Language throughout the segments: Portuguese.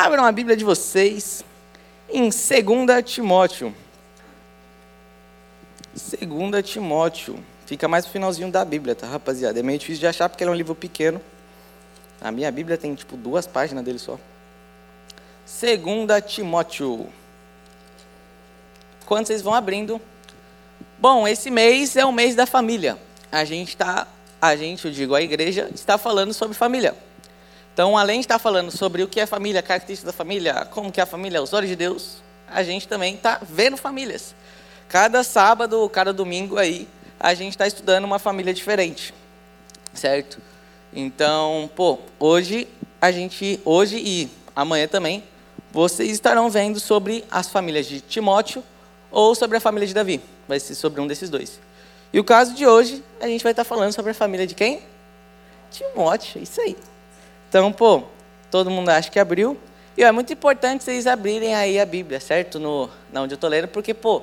Abram a Bíblia de vocês em 2 Timóteo. 2 Timóteo. Fica mais no finalzinho da Bíblia, tá, rapaziada? É meio difícil de achar porque ele é um livro pequeno. A minha Bíblia tem, tipo, duas páginas dele só. 2 Timóteo. Quando vocês vão abrindo. Bom, esse mês é o mês da família. A gente está, a gente, eu digo, a igreja, está falando sobre família. Então, além de estar falando sobre o que é família, características da família, como que é a família aos olhos de Deus, a gente também está vendo famílias. Cada sábado, cada domingo aí, a gente está estudando uma família diferente, certo? Então, pô, hoje a gente, hoje e amanhã também, vocês estarão vendo sobre as famílias de Timóteo ou sobre a família de Davi. Vai ser sobre um desses dois. E o caso de hoje, a gente vai estar falando sobre a família de quem? Timóteo, isso aí. Então, pô, todo mundo acha que abriu. E é muito importante vocês abrirem aí a Bíblia, certo? No, na onde eu estou lendo, porque, pô,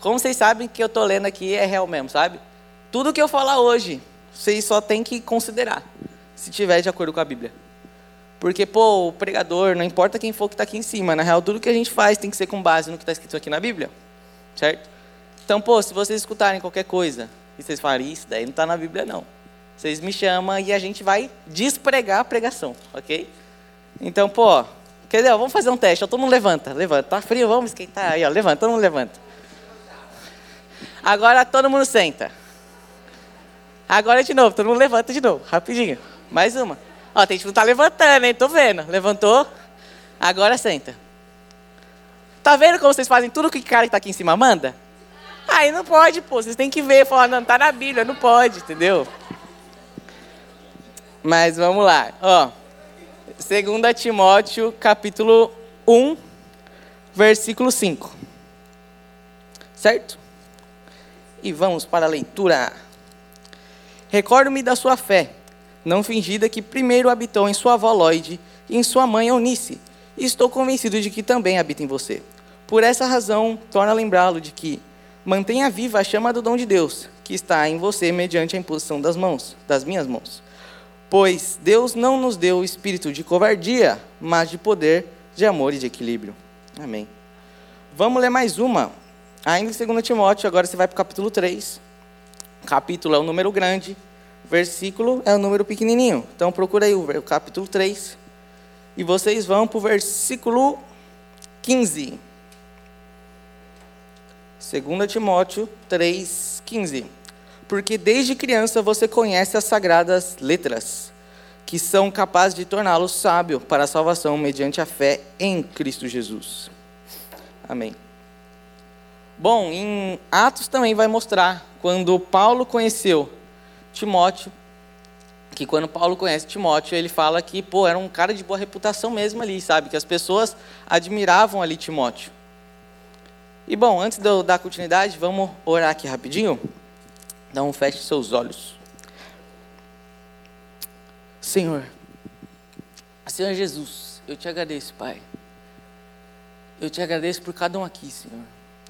como vocês sabem que eu estou lendo aqui é real mesmo, sabe? Tudo que eu falar hoje, vocês só têm que considerar, se tiver de acordo com a Bíblia. Porque, pô, o pregador, não importa quem for que está aqui em cima, na real, tudo que a gente faz tem que ser com base no que está escrito aqui na Bíblia, certo? Então, pô, se vocês escutarem qualquer coisa e vocês falarem, isso daí não está na Bíblia, não. Vocês me chamam e a gente vai despregar a pregação, ok? Então, pô, quer dizer, vamos fazer um teste. Todo mundo levanta, levanta. Tá frio, vamos esquentar aí, ó. Levanta, todo mundo levanta. Agora todo mundo senta. Agora de novo, todo mundo levanta de novo, rapidinho. Mais uma. Ó, tem gente que não tá levantando, hein? Tô vendo. Levantou. Agora senta. Tá vendo como vocês fazem tudo que o cara que tá aqui em cima manda? Aí não pode, pô. Vocês têm que ver, falar, não, tá na Bíblia, não pode, entendeu? Mas vamos lá. Ó, 2 Timóteo, capítulo 1, versículo 5. Certo? E vamos para a leitura. Recordo-me da sua fé, não fingida que primeiro habitou em sua avó Lloyd e em sua mãe Eunice, e estou convencido de que também habita em você. Por essa razão, torna lembrá-lo de que mantenha viva a chama do dom de Deus, que está em você mediante a imposição das mãos, das minhas mãos. Pois Deus não nos deu o espírito de covardia, mas de poder, de amor e de equilíbrio. Amém. Vamos ler mais uma. Ainda em 2 Timóteo, agora você vai para o capítulo 3. Capítulo é o número grande, versículo é o número pequenininho. Então procura aí o capítulo 3. E vocês vão para o versículo 15. 2 Timóteo 3, 15 porque desde criança você conhece as sagradas letras, que são capazes de torná-lo sábio para a salvação mediante a fé em Cristo Jesus. Amém. Bom, em Atos também vai mostrar quando Paulo conheceu Timóteo, que quando Paulo conhece Timóteo, ele fala que, pô, era um cara de boa reputação mesmo ali, sabe? Que as pessoas admiravam ali Timóteo. E bom, antes de eu dar continuidade, vamos orar aqui rapidinho. Então feche seus olhos. Senhor, Senhor Jesus, eu te agradeço, Pai. Eu te agradeço por cada um aqui, Senhor.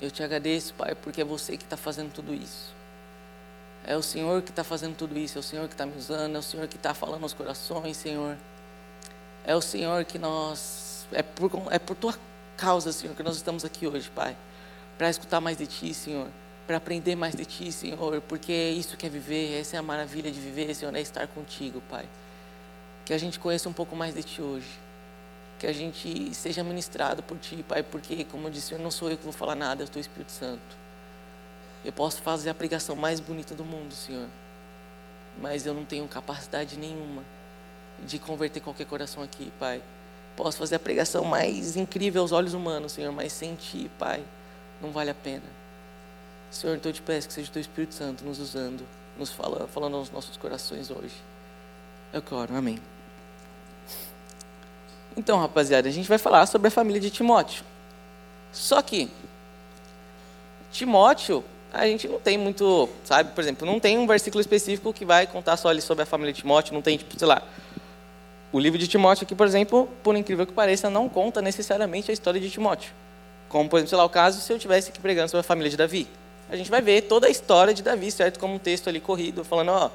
Eu te agradeço, Pai, porque é você que está fazendo tudo isso. É o Senhor que está fazendo tudo isso, é o Senhor que está me usando, é o Senhor que está falando aos corações, Senhor. É o Senhor que nós. É por, é por tua causa, Senhor, que nós estamos aqui hoje, Pai. Para escutar mais de Ti, Senhor para aprender mais de Ti, Senhor, porque é isso que é viver, essa é a maravilha de viver, Senhor, é estar contigo, Pai. Que a gente conheça um pouco mais de Ti hoje, que a gente seja ministrado por Ti, Pai, porque, como eu disse, Senhor, não sou eu que vou falar nada, é o Espírito Santo. Eu posso fazer a pregação mais bonita do mundo, Senhor, mas eu não tenho capacidade nenhuma de converter qualquer coração aqui, Pai. Posso fazer a pregação mais incrível aos olhos humanos, Senhor, mas sem Ti, Pai, não vale a pena. Senhor, então eu te peço que seja o teu Espírito Santo nos usando, nos falando, falando aos nossos corações hoje. Eu quero, amém. Então, rapaziada, a gente vai falar sobre a família de Timóteo. Só que, Timóteo, a gente não tem muito, sabe, por exemplo, não tem um versículo específico que vai contar só ali sobre a família de Timóteo, não tem, tipo, sei lá. O livro de Timóteo aqui, por exemplo, por incrível que pareça, não conta necessariamente a história de Timóteo. Como, por exemplo, sei lá, o caso se eu estivesse aqui pregando sobre a família de Davi a gente vai ver toda a história de Davi, certo? Como um texto ali corrido, falando, ó,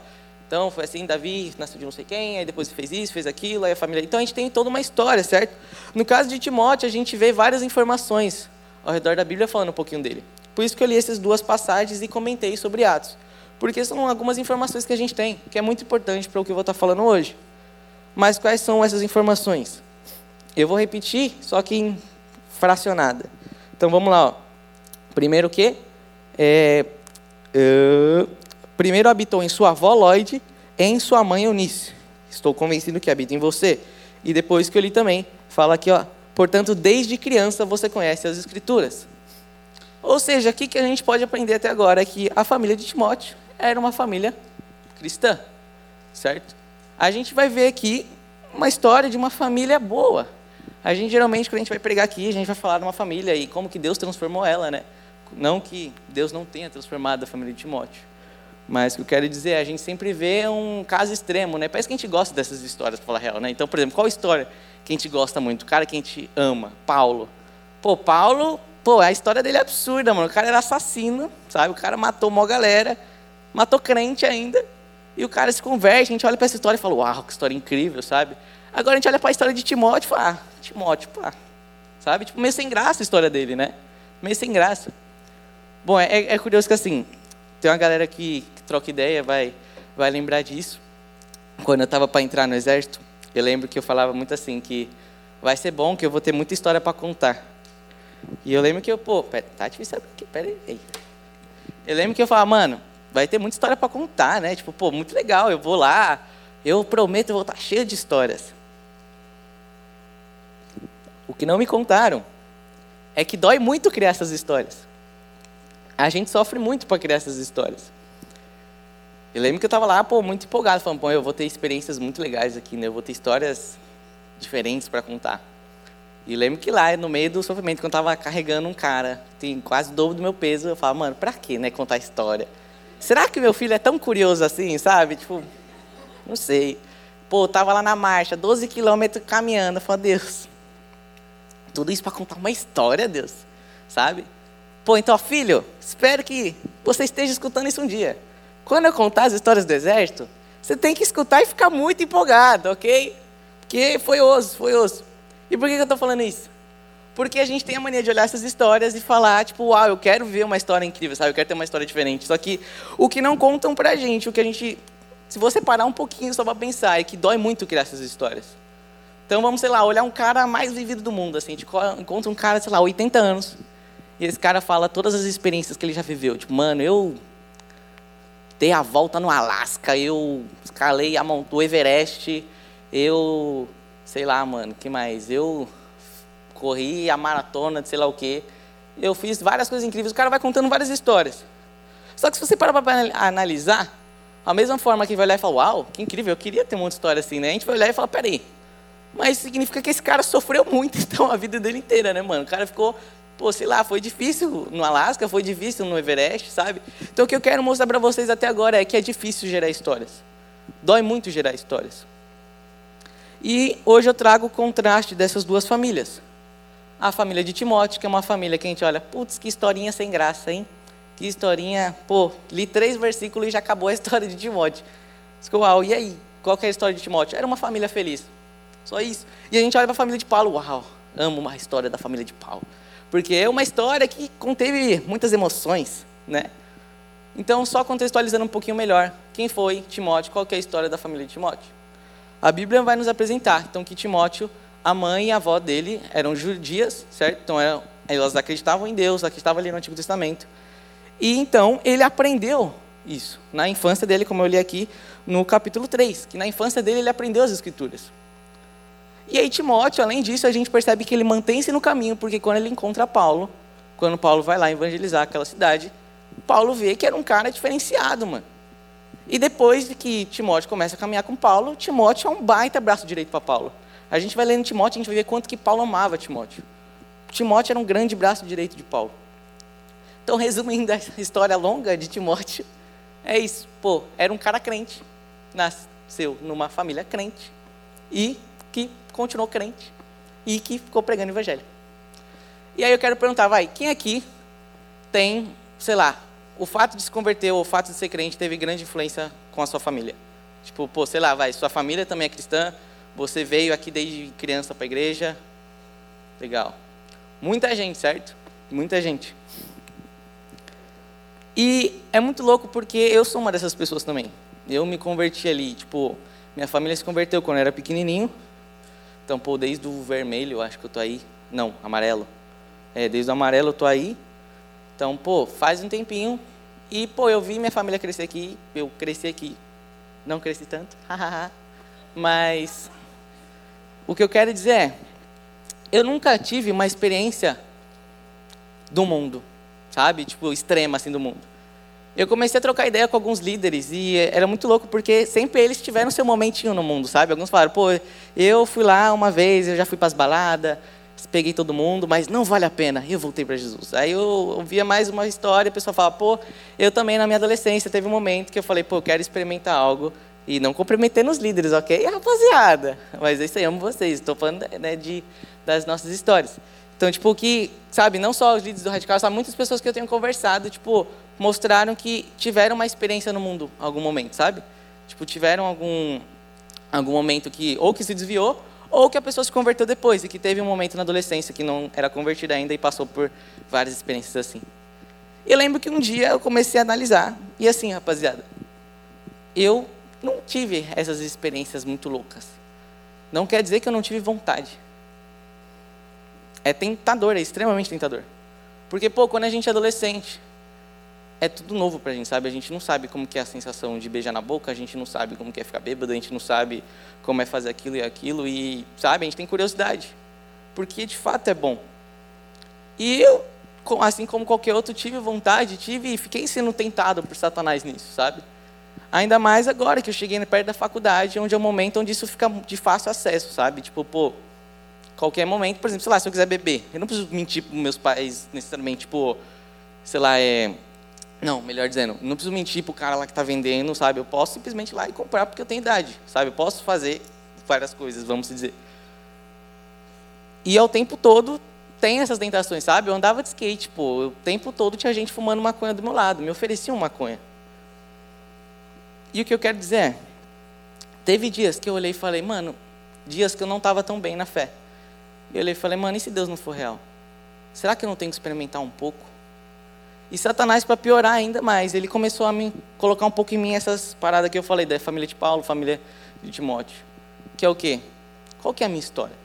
Então, foi assim, Davi nasceu de não sei quem, aí depois fez isso, fez aquilo, aí a família... Então, a gente tem toda uma história, certo? No caso de Timóteo, a gente vê várias informações ao redor da Bíblia falando um pouquinho dele. Por isso que eu li essas duas passagens e comentei sobre Atos. Porque são algumas informações que a gente tem, que é muito importante para o que eu vou estar falando hoje. Mas quais são essas informações? Eu vou repetir, só que fracionada. Então, vamos lá. Ó. Primeiro o quê? É, uh, primeiro habitou em sua avó Lloyd, em sua mãe Eunice. Estou convencido que habita em você. E depois que eu li também, fala aqui, ó, portanto, desde criança você conhece as Escrituras. Ou seja, o que a gente pode aprender até agora é que a família de Timóteo era uma família cristã, certo? A gente vai ver aqui uma história de uma família boa. A gente geralmente, quando a gente vai pregar aqui, a gente vai falar de uma família e como que Deus transformou ela, né? Não que Deus não tenha transformado a família de Timóteo. Mas o que eu quero dizer é, a gente sempre vê um caso extremo, né? Parece que a gente gosta dessas histórias, para falar a real, né? Então, por exemplo, qual história que a gente gosta muito? O cara que a gente ama, Paulo. Pô, Paulo, pô, a história dele é absurda, mano. O cara era assassino, sabe? O cara matou uma galera, matou crente ainda. E o cara se converte, a gente olha para essa história e fala, uau, que história incrível, sabe? Agora a gente olha para a história de Timóteo e fala, ah, Timóteo, pá. Sabe? Tipo, meio sem graça a história dele, né? Meio sem graça. Bom, é, é curioso que assim, tem uma galera que, que troca ideia, vai, vai lembrar disso. Quando eu estava para entrar no exército, eu lembro que eu falava muito assim, que vai ser bom, que eu vou ter muita história para contar. E eu lembro que eu, pô, tá difícil aqui, pera aí. Eu lembro que eu falava, mano, vai ter muita história para contar, né? Tipo, pô, muito legal, eu vou lá, eu prometo, eu vou estar cheio de histórias. O que não me contaram é que dói muito criar essas histórias. A gente sofre muito para criar essas histórias. Eu lembro que eu estava lá, pô, muito empolgado, falando, pô, eu vou ter experiências muito legais aqui, né? Eu vou ter histórias diferentes para contar. E lembro que lá, no meio do sofrimento, quando eu estava carregando um cara, tem quase o dobro do meu peso, eu falava, mano, para que, né, contar história? Será que meu filho é tão curioso assim, sabe? Tipo, não sei. Pô, eu tava lá na marcha, 12 quilômetros caminhando, eu falei, Deus, tudo isso para contar uma história, Deus, sabe? Pô, então, filho, espero que você esteja escutando isso um dia. Quando eu contar as histórias do exército, você tem que escutar e ficar muito empolgado, ok? Porque foi osso, foi osso. E por que eu estou falando isso? Porque a gente tem a mania de olhar essas histórias e falar, tipo, uau, eu quero ver uma história incrível, sabe? Eu quero ter uma história diferente. Só que o que não contam pra gente, o que a gente. Se você parar um pouquinho só para pensar, é que dói muito criar essas histórias. Então vamos, sei lá, olhar um cara mais vivido do mundo, assim. A gente encontra um cara, sei lá, 80 anos. E esse cara fala todas as experiências que ele já viveu. Tipo, mano, eu dei a volta no Alasca, eu escalei a o Everest, eu, sei lá, mano, que mais? Eu corri a maratona de sei lá o quê. Eu fiz várias coisas incríveis. O cara vai contando várias histórias. Só que se você parar para analisar, a mesma forma que vai olhar e falar, uau, que incrível, eu queria ter uma história assim, né? A gente vai olhar e falar, peraí, mas significa que esse cara sofreu muito, então, a vida dele inteira, né, mano? O cara ficou pô, sei lá, foi difícil no Alasca, foi difícil no Everest, sabe? Então o que eu quero mostrar para vocês até agora é que é difícil gerar histórias. Dói muito gerar histórias. E hoje eu trago o contraste dessas duas famílias. A família de Timóteo, que é uma família que a gente olha, putz, que historinha sem graça, hein? Que historinha, pô, li três versículos e já acabou a história de Timóteo. Uau, e aí? Qual que é a história de Timóteo? Era uma família feliz. Só isso. E a gente olha para a família de Paulo, uau, amo uma história da família de Paulo porque é uma história que conteve muitas emoções, né? Então, só contextualizando um pouquinho melhor, quem foi Timóteo, qual é a história da família de Timóteo? A Bíblia vai nos apresentar, então, que Timóteo, a mãe e a avó dele eram judias, certo? Então, eram, elas acreditavam em Deus, acreditavam ali no Antigo Testamento. E, então, ele aprendeu isso, na infância dele, como eu li aqui, no capítulo 3, que na infância dele ele aprendeu as Escrituras. E aí Timóteo, além disso, a gente percebe que ele mantém-se no caminho, porque quando ele encontra Paulo, quando Paulo vai lá evangelizar aquela cidade, Paulo vê que era um cara diferenciado, mano. E depois que Timóteo começa a caminhar com Paulo, Timóteo é um baita braço direito para Paulo. A gente vai lendo Timóteo, a gente vai ver quanto que Paulo amava Timóteo. Timóteo era um grande braço direito de Paulo. Então, resumindo a história longa de Timóteo, é isso. Pô, era um cara crente, nasceu numa família crente e que continuou crente e que ficou pregando o evangelho. E aí eu quero perguntar, vai, quem aqui tem, sei lá, o fato de se converter ou o fato de ser crente teve grande influência com a sua família? Tipo, pô, sei lá, vai, sua família também é cristã, você veio aqui desde criança para a igreja. Legal. Muita gente, certo? Muita gente. E é muito louco porque eu sou uma dessas pessoas também. Eu me converti ali, tipo, minha família se converteu quando eu era pequenininho. Então, pô, desde o vermelho, acho que eu tô aí. Não, amarelo. É, desde o amarelo eu tô aí. Então, pô, faz um tempinho. E, pô, eu vi minha família crescer aqui. Eu cresci aqui. Não cresci tanto. Mas, o que eu quero dizer é, eu nunca tive uma experiência do mundo sabe? Tipo, extrema, assim, do mundo. Eu comecei a trocar ideia com alguns líderes e era muito louco porque sempre eles tiveram seu momentinho no mundo, sabe? Alguns falaram, pô, eu fui lá uma vez, eu já fui para as baladas, peguei todo mundo, mas não vale a pena. E eu voltei para Jesus. Aí eu ouvia mais uma história, a pessoa falava, pô, eu também na minha adolescência teve um momento que eu falei, pô, eu quero experimentar algo. E não comprometendo os líderes, ok? rapaziada. Mas é isso aí, amo vocês. Estou falando né, de, das nossas histórias. Então, tipo, que, sabe, não só os líderes do Radical, sabe, muitas pessoas que eu tenho conversado, tipo, mostraram que tiveram uma experiência no mundo em algum momento, sabe? Tipo, tiveram algum, algum momento que, ou que se desviou, ou que a pessoa se converteu depois, e que teve um momento na adolescência que não era convertida ainda e passou por várias experiências assim. E eu lembro que um dia eu comecei a analisar, e assim, rapaziada, eu não tive essas experiências muito loucas. Não quer dizer que eu não tive vontade é tentador, é extremamente tentador. Porque, pô, quando a gente é adolescente, é tudo novo pra gente, sabe? A gente não sabe como que é a sensação de beijar na boca, a gente não sabe como que é ficar bêbado, a gente não sabe como é fazer aquilo e aquilo, e, sabe, a gente tem curiosidade. Porque, de fato, é bom. E eu, assim como qualquer outro, tive vontade, tive e fiquei sendo tentado por Satanás nisso, sabe? Ainda mais agora que eu cheguei perto da faculdade, onde é o momento onde isso fica de fácil acesso, sabe? Tipo, pô, qualquer momento, por exemplo, sei lá, se eu quiser beber, eu não preciso mentir para meus pais necessariamente, tipo, sei lá, é. Não, melhor dizendo, não preciso mentir para o cara lá que está vendendo, sabe? Eu posso simplesmente ir lá e comprar porque eu tenho idade, sabe? Eu posso fazer várias coisas, vamos dizer. E ao tempo todo tem essas tentações, sabe? Eu andava de skate, pô, o tempo todo tinha gente fumando maconha do meu lado, me ofereciam maconha. E o que eu quero dizer é, teve dias que eu olhei e falei, mano, dias que eu não estava tão bem na fé. E eu olhei e falei, mano, e se Deus não for real? Será que eu não tenho que experimentar um pouco? E Satanás, para piorar ainda mais, ele começou a me colocar um pouco em mim essas paradas que eu falei, da família de Paulo, família de Timóteo. Que é o quê? Qual que é a minha história?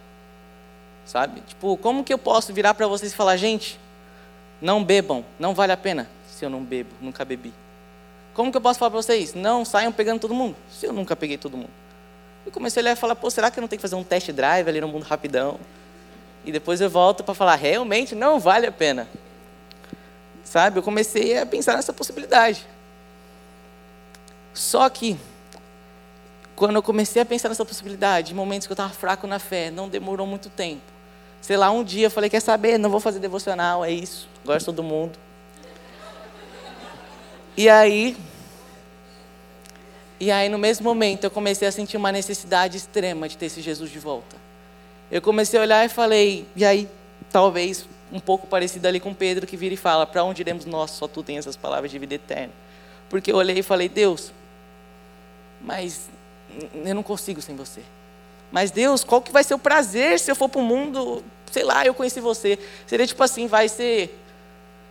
Sabe? Tipo, como que eu posso virar para vocês e falar, gente, não bebam, não vale a pena se eu não bebo, nunca bebi. Como que eu posso falar para vocês, não saiam pegando todo mundo, se eu nunca peguei todo mundo? Eu comecei a e falar, pô, será que eu não tenho que fazer um test drive ali no mundo rapidão? e depois eu volto para falar, realmente não vale a pena. Sabe? Eu comecei a pensar nessa possibilidade. Só que, quando eu comecei a pensar nessa possibilidade, em momentos que eu estava fraco na fé, não demorou muito tempo. Sei lá, um dia eu falei, quer saber, não vou fazer devocional, é isso, gosto todo mundo. E aí, e aí no mesmo momento eu comecei a sentir uma necessidade extrema de ter esse Jesus de volta eu comecei a olhar e falei, e aí, talvez um pouco parecido ali com Pedro, que vira e fala: Para onde iremos nós? Só tu tens essas palavras de vida eterna. Porque eu olhei e falei: Deus, mas eu não consigo sem você. Mas Deus, qual que vai ser o prazer se eu for para o mundo? Sei lá, eu conheci você. Seria tipo assim: vai ser.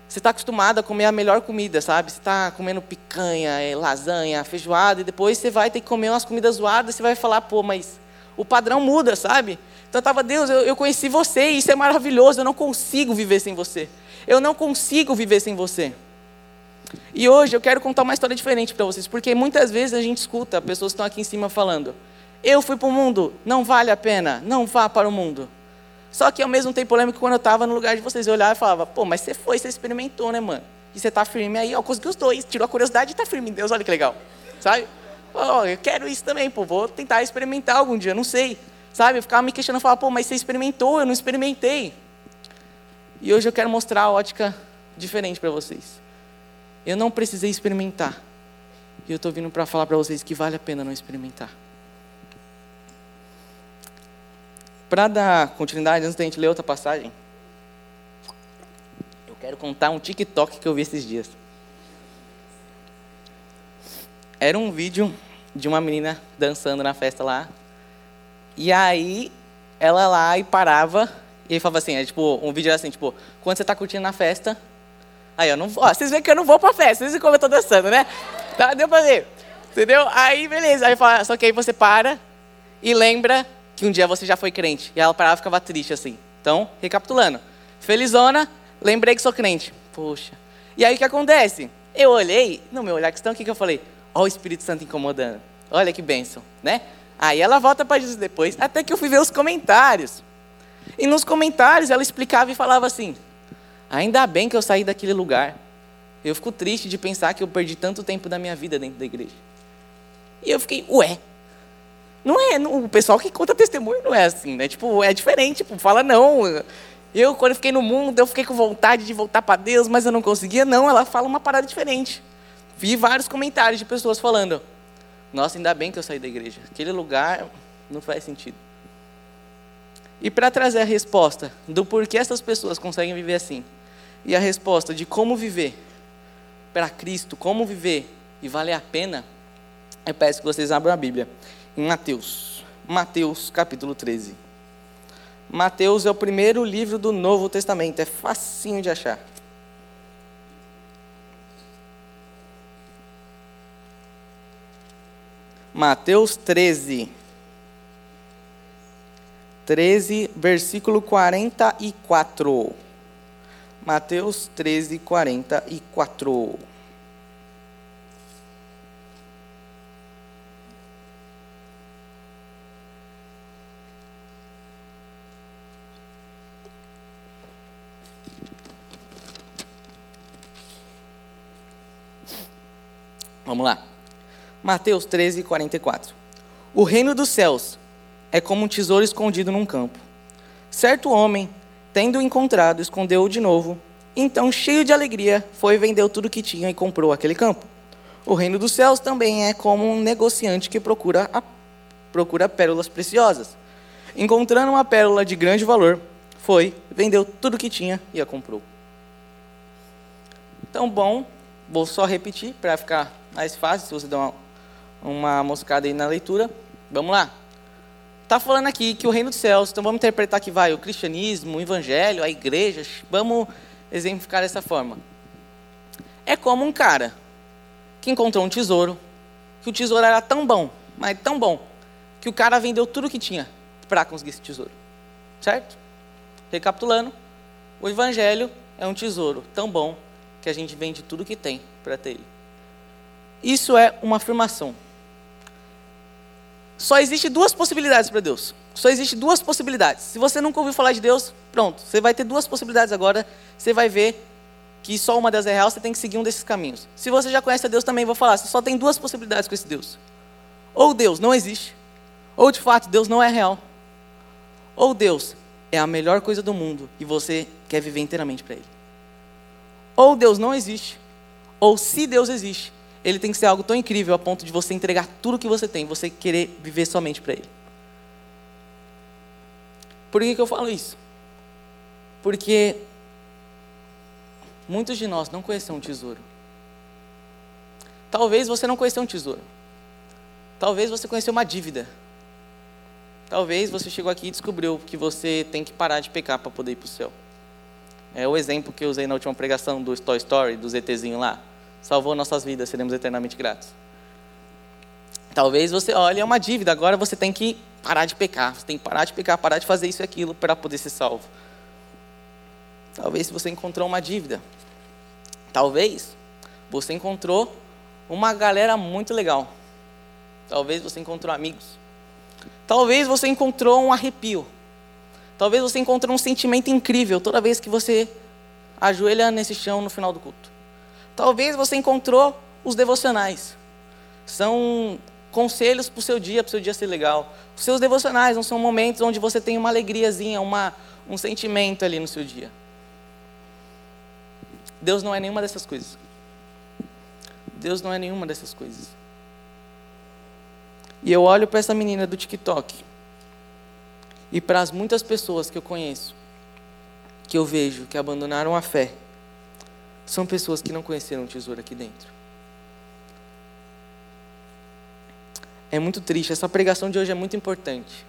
Você está acostumado a comer a melhor comida, sabe? Você está comendo picanha, é, lasanha, feijoada, e depois você vai ter que comer umas comidas zoadas, você vai falar, pô, mas o padrão muda, sabe? Então eu estava, Deus, eu, eu conheci você e isso é maravilhoso, eu não consigo viver sem você. Eu não consigo viver sem você. E hoje eu quero contar uma história diferente para vocês, porque muitas vezes a gente escuta pessoas que estão aqui em cima falando: Eu fui para o mundo, não vale a pena, não vá para o mundo. Só que ao mesmo tempo lembro que quando eu estava no lugar de vocês, eu olhava e falava: Pô, mas você foi, você experimentou, né, mano? E você está firme aí, ó, conseguiu os dois, tirou a curiosidade e está firme em Deus, olha que legal, sabe? Oh, eu quero isso também, pô, vou tentar experimentar algum dia, não sei. Sabe? Eu ficava me questionando, falava, pô, mas você experimentou, eu não experimentei. E hoje eu quero mostrar a ótica diferente para vocês. Eu não precisei experimentar. E eu estou vindo para falar para vocês que vale a pena não experimentar. Para dar continuidade, antes da gente ler outra passagem, eu quero contar um TikTok que eu vi esses dias. Era um vídeo de uma menina dançando na festa lá. E aí, ela lá e parava, e falava assim, é, tipo, um vídeo era assim, tipo, quando você está curtindo na festa, aí eu não vou, ó, vocês veem que eu não vou pra festa, vocês veem como eu tô dançando, né? Tá, deu pra ver. Entendeu? Aí, beleza. Aí fala, só que aí você para e lembra que um dia você já foi crente. E ela parava e ficava triste assim. Então, recapitulando. Felizona, lembrei que sou crente. Poxa. E aí o que acontece? Eu olhei, no meu olhar questão, o que, que eu falei? Olha o Espírito Santo incomodando. Olha que bênção, né? Aí ela volta para Jesus depois, até que eu fui ver os comentários. E nos comentários ela explicava e falava assim: Ainda bem que eu saí daquele lugar. Eu fico triste de pensar que eu perdi tanto tempo da minha vida dentro da igreja. E eu fiquei, ué. Não é, não, o pessoal que conta testemunho não é assim, né? Tipo, é diferente, tipo, fala não. Eu, quando eu fiquei no mundo, eu fiquei com vontade de voltar para Deus, mas eu não conseguia. Não, ela fala uma parada diferente. Vi vários comentários de pessoas falando: Nossa, ainda bem que eu saí da igreja. Aquele lugar não faz sentido. E para trazer a resposta do porquê essas pessoas conseguem viver assim, e a resposta de como viver para Cristo, como viver e valer a pena, eu peço que vocês abram a Bíblia em Mateus. Mateus capítulo 13. Mateus é o primeiro livro do Novo Testamento, é facinho de achar. Mateus 13. 13, versículo 44. Mateus 13, 44. Vamos lá. Mateus 13, 44. O reino dos céus é como um tesouro escondido num campo. Certo homem, tendo encontrado, escondeu-o de novo. Então, cheio de alegria, foi e vendeu tudo que tinha e comprou aquele campo. O reino dos céus também é como um negociante que procura, a, procura pérolas preciosas. Encontrando uma pérola de grande valor, foi, vendeu tudo que tinha e a comprou. Então, bom, vou só repetir para ficar mais fácil, se você der uma, uma moscada aí na leitura. Vamos lá. Está falando aqui que o reino dos céus, então vamos interpretar que vai o cristianismo, o evangelho, a igreja, vamos exemplificar dessa forma. É como um cara que encontrou um tesouro, que o tesouro era tão bom, mas tão bom, que o cara vendeu tudo que tinha para conseguir esse tesouro. Certo? Recapitulando, o evangelho é um tesouro tão bom que a gente vende tudo que tem para ter ele. Isso é uma afirmação. Só existe duas possibilidades para Deus. Só existe duas possibilidades. Se você nunca ouviu falar de Deus, pronto, você vai ter duas possibilidades agora. Você vai ver que só uma delas é real, você tem que seguir um desses caminhos. Se você já conhece a Deus, também vou falar, você só tem duas possibilidades com esse Deus. Ou Deus não existe, ou de fato Deus não é real. Ou Deus é a melhor coisa do mundo e você quer viver inteiramente para Ele. Ou Deus não existe, ou se Deus existe, ele tem que ser algo tão incrível a ponto de você entregar tudo que você tem, você querer viver somente para Ele. Por que, que eu falo isso? Porque muitos de nós não conhecem um tesouro. Talvez você não conheceu um tesouro. Talvez você conheceu uma dívida. Talvez você chegou aqui e descobriu que você tem que parar de pecar para poder ir para o céu. É o exemplo que eu usei na última pregação do Toy Story, do ZTzinho lá salvou nossas vidas, seremos eternamente gratos. Talvez você olhe, é uma dívida, agora você tem que parar de pecar, você tem que parar de pecar, parar de fazer isso e aquilo para poder ser salvo. Talvez você encontrou uma dívida. Talvez você encontrou uma galera muito legal. Talvez você encontrou amigos. Talvez você encontrou um arrepio. Talvez você encontrou um sentimento incrível toda vez que você ajoelha nesse chão no final do culto. Talvez você encontrou os devocionais. São conselhos para o seu dia, para o seu dia ser legal. Os seus devocionais não são momentos onde você tem uma alegriazinha, uma, um sentimento ali no seu dia. Deus não é nenhuma dessas coisas. Deus não é nenhuma dessas coisas. E eu olho para essa menina do TikTok e para as muitas pessoas que eu conheço, que eu vejo que abandonaram a fé são pessoas que não conheceram o tesouro aqui dentro. é muito triste. Essa pregação de hoje é muito importante.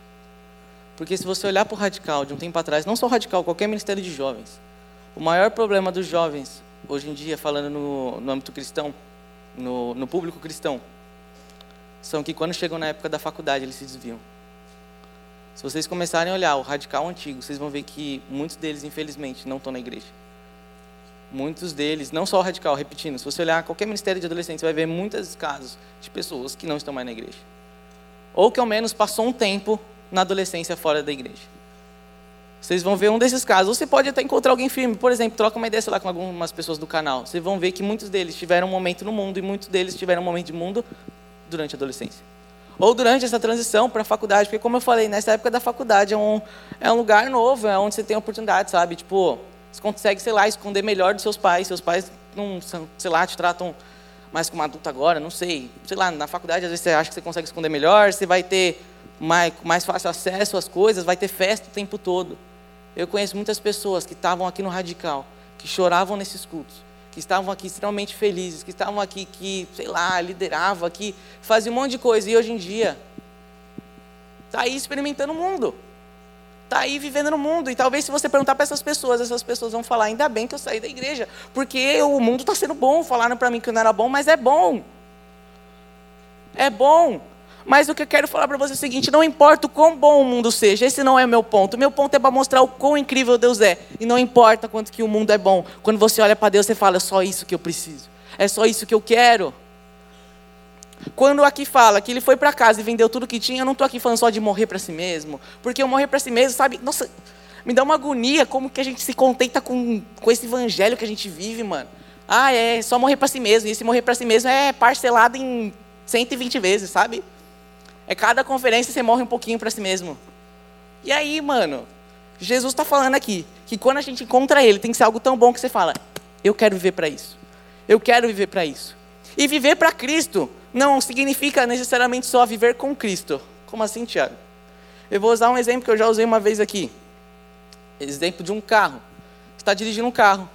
Porque se você olhar para o radical de um tempo atrás, não só o radical, qualquer ministério de jovens, o maior problema dos jovens, hoje em dia, falando no, no âmbito cristão, no, no público cristão, são que quando chegam na época da faculdade, eles se desviam. Se vocês começarem a olhar o radical antigo, vocês vão ver que muitos deles, infelizmente, não estão na igreja. Muitos deles, não só o radical, repetindo, se você olhar qualquer ministério de adolescentes, você vai ver muitos casos de pessoas que não estão mais na igreja. Ou que ao menos passou um tempo na adolescência fora da igreja. Vocês vão ver um desses casos. Ou você pode até encontrar alguém firme. Por exemplo, troca uma ideia, sei lá, com algumas pessoas do canal. Vocês vão ver que muitos deles tiveram um momento no mundo e muitos deles tiveram um momento de mundo durante a adolescência. Ou durante essa transição para a faculdade, porque como eu falei, nessa época da faculdade é um, é um lugar novo, é onde você tem oportunidade, sabe? Tipo, você consegue, sei lá, esconder melhor dos seus pais. Seus pais não, sei lá, te tratam mais como adulto agora, não sei. Sei lá, na faculdade às vezes você acha que você consegue esconder melhor, você vai ter mais, mais fácil acesso às coisas, vai ter festa o tempo todo. Eu conheço muitas pessoas que estavam aqui no Radical, que choravam nesses cultos, que estavam aqui extremamente felizes, que estavam aqui, que, sei lá, lideravam aqui, faziam um monte de coisa. E hoje em dia, está aí experimentando o mundo. Está aí vivendo no mundo. E talvez se você perguntar para essas pessoas, essas pessoas vão falar, ainda bem que eu saí da igreja. Porque o mundo está sendo bom. Falaram para mim que não era bom, mas é bom. É bom. Mas o que eu quero falar para você é o seguinte: não importa o quão bom o mundo seja, esse não é o meu ponto. O meu ponto é para mostrar o quão incrível Deus é. E não importa quanto que o mundo é bom. Quando você olha para Deus, você fala: é só isso que eu preciso. É só isso que eu quero. Quando aqui fala que ele foi para casa e vendeu tudo que tinha, eu não estou aqui falando só de morrer para si mesmo. Porque eu morrer para si mesmo, sabe? Nossa, me dá uma agonia como que a gente se contenta com, com esse evangelho que a gente vive, mano. Ah, é só morrer para si mesmo. E esse morrer para si mesmo é parcelado em 120 vezes, sabe? É cada conferência você morre um pouquinho para si mesmo. E aí, mano, Jesus está falando aqui que quando a gente encontra Ele, tem que ser algo tão bom que você fala: Eu quero viver para isso. Eu quero viver para isso. E viver para Cristo não significa necessariamente só viver com Cristo. Como assim, Tiago? Eu vou usar um exemplo que eu já usei uma vez aqui. Exemplo de um carro. Você está dirigindo um carro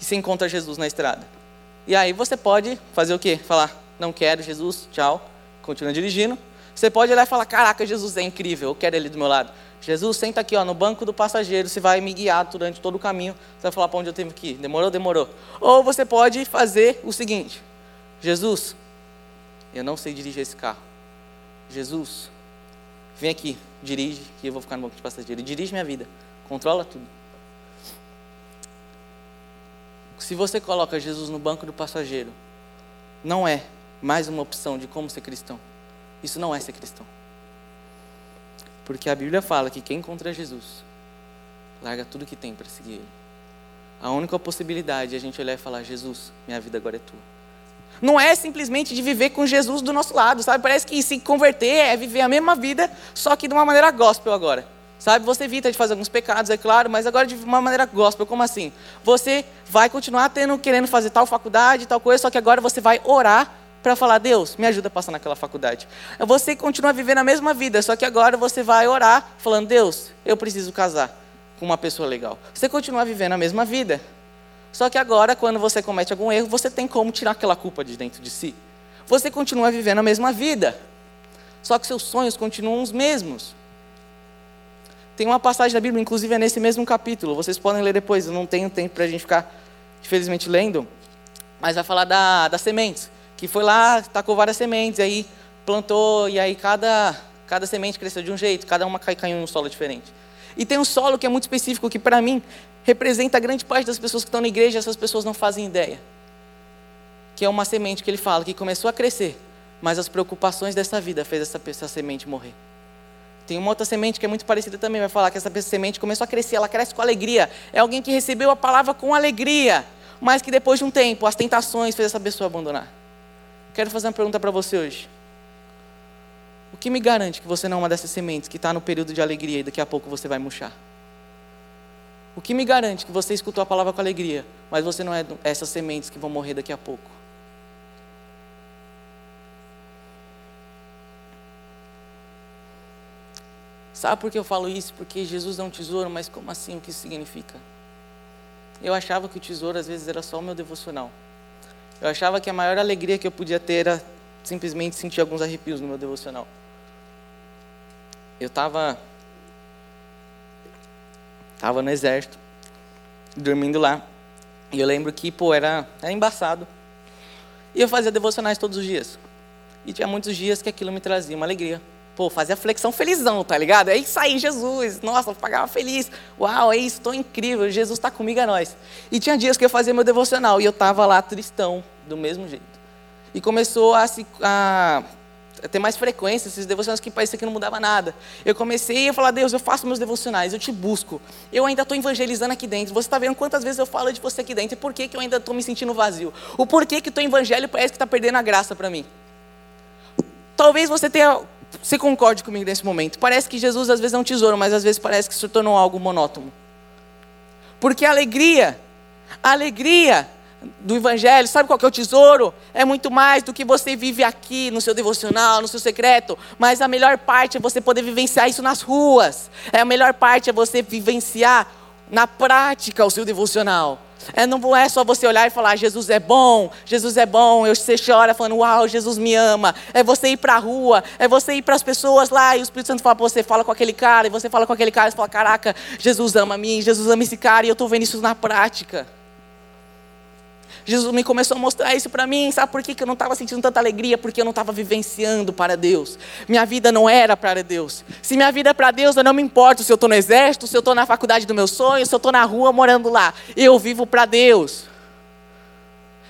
e você encontra Jesus na estrada. E aí você pode fazer o quê? Falar: Não quero Jesus, tchau. Continua dirigindo. Você pode olhar e falar: Caraca, Jesus é incrível, eu quero ele do meu lado. Jesus, senta aqui ó, no banco do passageiro, você vai me guiar durante todo o caminho, você vai falar para onde eu tenho que ir. Demorou? Demorou. Ou você pode fazer o seguinte: Jesus, eu não sei dirigir esse carro. Jesus, vem aqui, dirige, que eu vou ficar no banco de passageiro. Dirige minha vida, controla tudo. Se você coloca Jesus no banco do passageiro, não é mais uma opção de como ser cristão isso não é ser cristão. Porque a Bíblia fala que quem encontra Jesus larga tudo que tem para seguir Ele. A única possibilidade é a gente olhar e falar: Jesus, minha vida agora é tua. Não é simplesmente de viver com Jesus do nosso lado, sabe? Parece que se converter é viver a mesma vida, só que de uma maneira gospel agora. Sabe? Você evita de fazer alguns pecados, é claro, mas agora de uma maneira gospel. Como assim? Você vai continuar tendo, querendo fazer tal faculdade, tal coisa, só que agora você vai orar para falar, Deus, me ajuda a passar naquela faculdade. Você continua vivendo a mesma vida, só que agora você vai orar, falando, Deus, eu preciso casar com uma pessoa legal. Você continua vivendo a mesma vida. Só que agora, quando você comete algum erro, você tem como tirar aquela culpa de dentro de si. Você continua vivendo a mesma vida. Só que seus sonhos continuam os mesmos. Tem uma passagem da Bíblia, inclusive é nesse mesmo capítulo. Vocês podem ler depois, eu não tenho tempo para a gente ficar, infelizmente, lendo. Mas vai falar da, das sementes que foi lá, tacou várias sementes, aí plantou, e aí cada, cada semente cresceu de um jeito, cada uma cai, caiu em um solo diferente. E tem um solo que é muito específico, que para mim representa a grande parte das pessoas que estão na igreja, essas pessoas não fazem ideia. Que é uma semente que ele fala, que começou a crescer, mas as preocupações dessa vida fez essa, essa semente morrer. Tem uma outra semente que é muito parecida também, vai falar que essa semente começou a crescer, ela cresce com alegria. É alguém que recebeu a palavra com alegria, mas que depois de um tempo, as tentações fez essa pessoa abandonar. Quero fazer uma pergunta para você hoje. O que me garante que você não é uma dessas sementes que está no período de alegria e daqui a pouco você vai murchar? O que me garante que você escutou a palavra com alegria, mas você não é essas sementes que vão morrer daqui a pouco? Sabe por que eu falo isso? Porque Jesus é um tesouro, mas como assim? O que isso significa? Eu achava que o tesouro às vezes era só o meu devocional. Eu achava que a maior alegria que eu podia ter era simplesmente senti alguns arrepios no meu devocional. Eu estava tava no exército, dormindo lá. E eu lembro que, pô, era, era embaçado. E eu fazia devocionais todos os dias. E tinha muitos dias que aquilo me trazia uma alegria. Pô, fazia flexão felizão, tá ligado? É isso aí, Jesus. Nossa, eu pagava feliz. Uau, é isso, estou incrível. Jesus está comigo, é nós. E tinha dias que eu fazia meu devocional e eu tava lá tristão, do mesmo jeito. E começou a se. A ter mais frequência, esses devocionais que parecia que não mudava nada. Eu comecei a falar, Deus, eu faço meus devocionais, eu te busco. Eu ainda estou evangelizando aqui dentro. Você está vendo quantas vezes eu falo de você aqui dentro e por que, que eu ainda estou me sentindo vazio? O porquê que o teu evangelho parece que está perdendo a graça para mim? Talvez você tenha. Você concorde comigo nesse momento. Parece que Jesus às vezes é um tesouro, mas às vezes parece que se tornou algo monótono. Porque a alegria, a alegria do Evangelho, sabe qual que é o tesouro? É muito mais do que você vive aqui no seu devocional, no seu secreto, mas a melhor parte é você poder vivenciar isso nas ruas. É a melhor parte é você vivenciar na prática o seu devocional. É, não é só você olhar e falar, Jesus é bom, Jesus é bom, eu, você chora falando, uau, Jesus me ama. É você ir para a rua, é você ir para as pessoas lá e o Espírito Santo fala para você, fala com aquele cara, e você fala com aquele cara e fala, caraca, Jesus ama a mim, Jesus ama esse cara, e eu estou vendo isso na prática. Jesus me começou a mostrar isso para mim. Sabe por que eu não estava sentindo tanta alegria? Porque eu não estava vivenciando para Deus. Minha vida não era para Deus. Se minha vida é para Deus, eu não me importo se eu estou no exército, se eu estou na faculdade do meu sonho, se eu estou na rua morando lá. Eu vivo para Deus.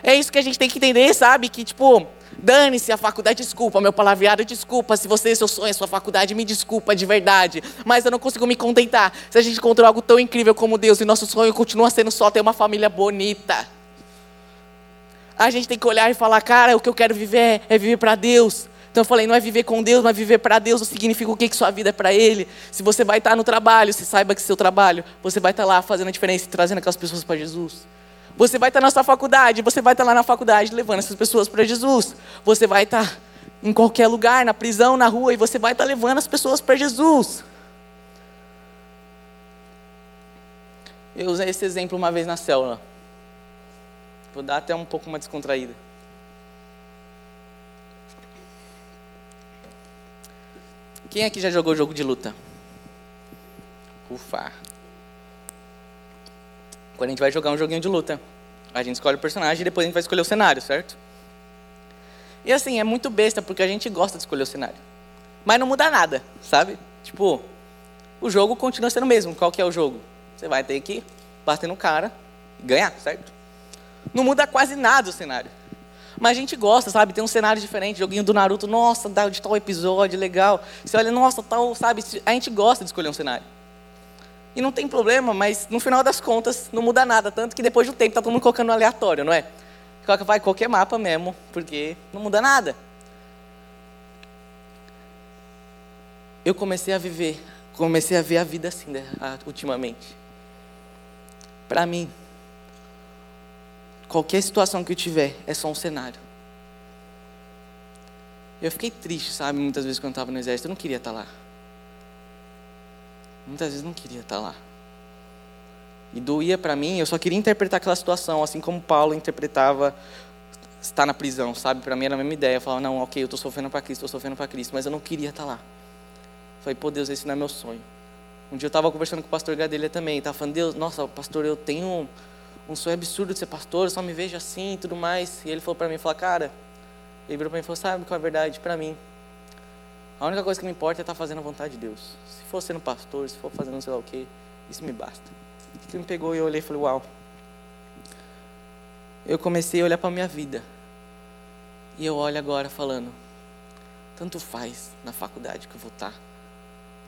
É isso que a gente tem que entender, sabe? Que tipo, Dane-se a faculdade, desculpa, meu palavreado, desculpa. Se você, seu sonho, sua faculdade, me desculpa de verdade. Mas eu não consigo me contentar. Se a gente encontrou algo tão incrível como Deus e nosso sonho continua sendo só ter uma família bonita a gente tem que olhar e falar, cara, o que eu quero viver é viver para Deus. Então eu falei, não é viver com Deus, mas viver para Deus significa o que, que sua vida é para Ele. Se você vai estar no trabalho, se saiba que seu trabalho, você vai estar lá fazendo a diferença e trazendo aquelas pessoas para Jesus. Você vai estar na sua faculdade, você vai estar lá na faculdade levando essas pessoas para Jesus. Você vai estar em qualquer lugar, na prisão, na rua, e você vai estar levando as pessoas para Jesus. Eu usei esse exemplo uma vez na célula. Vou dar até um pouco uma descontraída. Quem aqui já jogou jogo de luta? Ufa. Quando a gente vai jogar um joguinho de luta, a gente escolhe o personagem e depois a gente vai escolher o cenário, certo? E assim, é muito besta porque a gente gosta de escolher o cenário. Mas não muda nada, sabe? Tipo, o jogo continua sendo o mesmo. Qual que é o jogo? Você vai ter que bater no cara e ganhar, certo? Não muda quase nada o cenário. Mas a gente gosta, sabe? Tem um cenário diferente, joguinho do Naruto, nossa, de tal episódio, legal. Você olha, nossa, tal, sabe? A gente gosta de escolher um cenário. E não tem problema, mas no final das contas não muda nada. Tanto que depois do tempo tá todo mundo colocando aleatório, não é? Vai qualquer mapa mesmo, porque não muda nada. Eu comecei a viver, comecei a ver a vida assim, né, ultimamente. Para mim, qualquer situação que eu tiver, é só um cenário. Eu fiquei triste, sabe, muitas vezes quando eu estava no exército, eu não queria estar lá. Muitas vezes não queria estar lá. E doía para mim, eu só queria interpretar aquela situação, assim como Paulo interpretava estar na prisão, sabe? Para mim era a mesma ideia. Eu falava, não, ok, eu estou sofrendo para Cristo, estou sofrendo para Cristo, mas eu não queria estar lá. falei, pô, Deus, esse não é meu sonho. Um dia eu estava conversando com o pastor Gadelha também, estava falando, Deus, nossa, pastor, eu tenho um sonho absurdo de ser pastor, só me vejo assim e tudo mais. E ele falou para mim, falou, cara, ele virou para mim e falou, sabe qual é a verdade para mim? A única coisa que me importa é estar tá fazendo a vontade de Deus. Se for sendo pastor, se for fazendo sei lá o quê, isso me basta. Ele me pegou e eu olhei e falei, uau. Eu comecei a olhar para minha vida. E eu olho agora falando, tanto faz na faculdade que eu vou estar.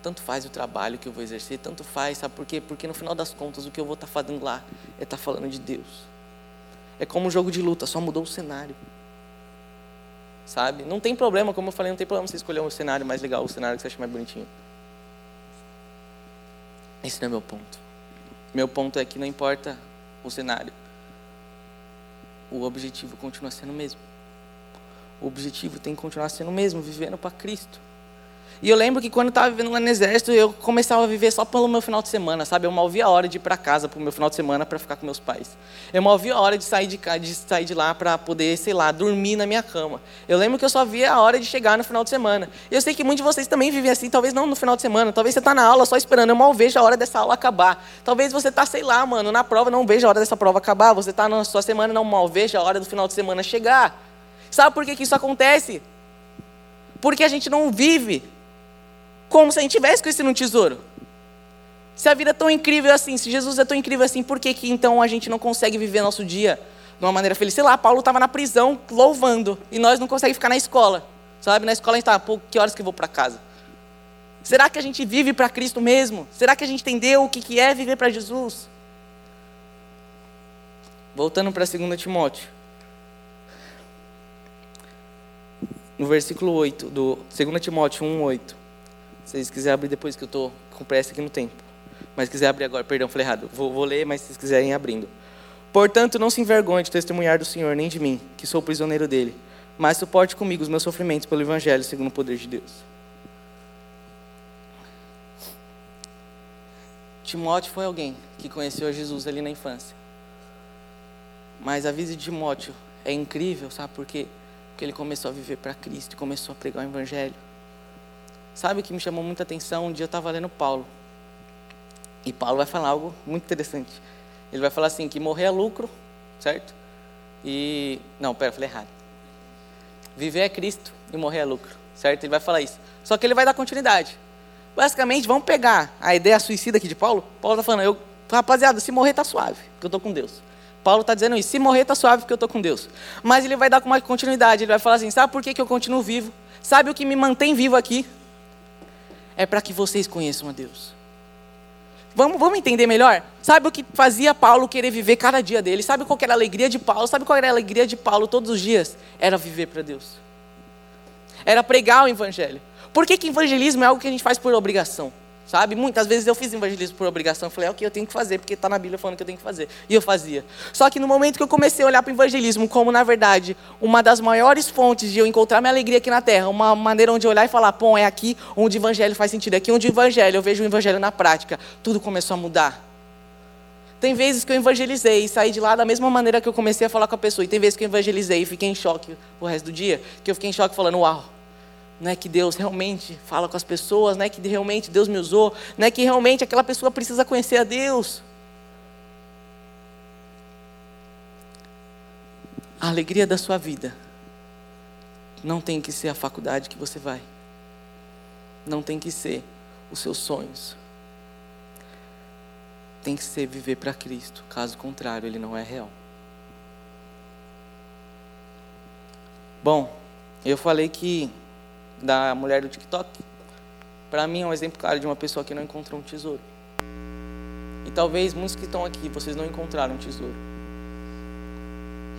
Tanto faz o trabalho que eu vou exercer, tanto faz, sabe por quê? Porque no final das contas o que eu vou estar tá fazendo lá é estar tá falando de Deus. É como um jogo de luta, só mudou o cenário. Sabe? Não tem problema, como eu falei, não tem problema você escolher um cenário mais legal, o cenário que você acha mais bonitinho. Esse não é meu ponto. Meu ponto é que não importa o cenário, o objetivo continua sendo o mesmo. O objetivo tem que continuar sendo o mesmo, vivendo para Cristo. E eu lembro que quando eu estava vivendo lá no exército, eu começava a viver só pelo meu final de semana, sabe? Eu mal via a hora de ir para casa para o meu final de semana para ficar com meus pais. Eu mal via a hora de sair de, de, sair de lá para poder, sei lá, dormir na minha cama. Eu lembro que eu só via a hora de chegar no final de semana. E eu sei que muitos de vocês também vivem assim, talvez não no final de semana, talvez você está na aula só esperando, eu mal vejo a hora dessa aula acabar. Talvez você está, sei lá, mano, na prova, não veja a hora dessa prova acabar. Você está na sua semana, não mal veja a hora do final de semana chegar. Sabe por que, que isso acontece? Porque a gente não vive como se a gente tivesse conhecido um tesouro. Se a vida é tão incrível assim, se Jesus é tão incrível assim, por que, que então a gente não consegue viver nosso dia de uma maneira feliz? Sei lá, Paulo estava na prisão louvando e nós não conseguimos ficar na escola. Sabe, na escola a gente está, pô, que horas que eu vou para casa? Será que a gente vive para Cristo mesmo? Será que a gente entendeu o que, que é viver para Jesus? Voltando para 2 Timóteo. No versículo 8, do 2 Timóteo 1, 8. Se vocês quiserem abrir depois que eu estou com pressa aqui no tempo. Mas quiser abrir agora, perdão, falei errado. Vou, vou ler, mas se vocês quiserem abrindo. Portanto, não se envergonhe de testemunhar do Senhor, nem de mim, que sou prisioneiro dele. Mas suporte comigo os meus sofrimentos pelo Evangelho, segundo o poder de Deus. Timóteo foi alguém que conheceu Jesus ali na infância. Mas a vida de Timóteo é incrível, sabe por quê? Porque ele começou a viver para Cristo começou a pregar o Evangelho. Sabe o que me chamou muita atenção? Um dia eu estava lendo Paulo. E Paulo vai falar algo muito interessante. Ele vai falar assim, que morrer é lucro, certo? E... Não, pera, falei errado. Viver é Cristo e morrer é lucro, certo? Ele vai falar isso. Só que ele vai dar continuidade. Basicamente, vamos pegar a ideia suicida aqui de Paulo. Paulo está falando, eu, rapaziada, se morrer está suave, porque eu estou com Deus. Paulo está dizendo isso, se morrer está suave, porque eu estou com Deus. Mas ele vai dar com uma continuidade, ele vai falar assim, sabe por que, que eu continuo vivo? Sabe o que me mantém vivo aqui? É para que vocês conheçam a Deus. Vamos, vamos entender melhor? Sabe o que fazia Paulo querer viver cada dia dele? Sabe qual era a alegria de Paulo? Sabe qual era a alegria de Paulo todos os dias? Era viver para Deus. Era pregar o evangelho. Por que, que evangelismo é algo que a gente faz por obrigação? Sabe? Muitas vezes eu fiz evangelismo por obrigação. Falei, é o que eu tenho que fazer, porque está na Bíblia falando que eu tenho que fazer. E eu fazia. Só que no momento que eu comecei a olhar para o evangelismo como, na verdade, uma das maiores fontes de eu encontrar minha alegria aqui na terra, uma maneira onde eu olhar e falar, pô, é aqui onde o evangelho faz sentido, é aqui onde o evangelho, eu vejo o evangelho na prática, tudo começou a mudar. Tem vezes que eu evangelizei e saí de lá da mesma maneira que eu comecei a falar com a pessoa. E tem vezes que eu evangelizei e fiquei em choque o resto do dia, que eu fiquei em choque falando, uau, não é que Deus realmente fala com as pessoas, não é que realmente Deus me usou, não é que realmente aquela pessoa precisa conhecer a Deus. A alegria da sua vida não tem que ser a faculdade que você vai, não tem que ser os seus sonhos, tem que ser viver para Cristo, caso contrário, ele não é real. Bom, eu falei que da mulher do TikTok, para mim é um exemplo claro de uma pessoa que não encontrou um tesouro. E talvez muitos que estão aqui, vocês não encontraram um tesouro.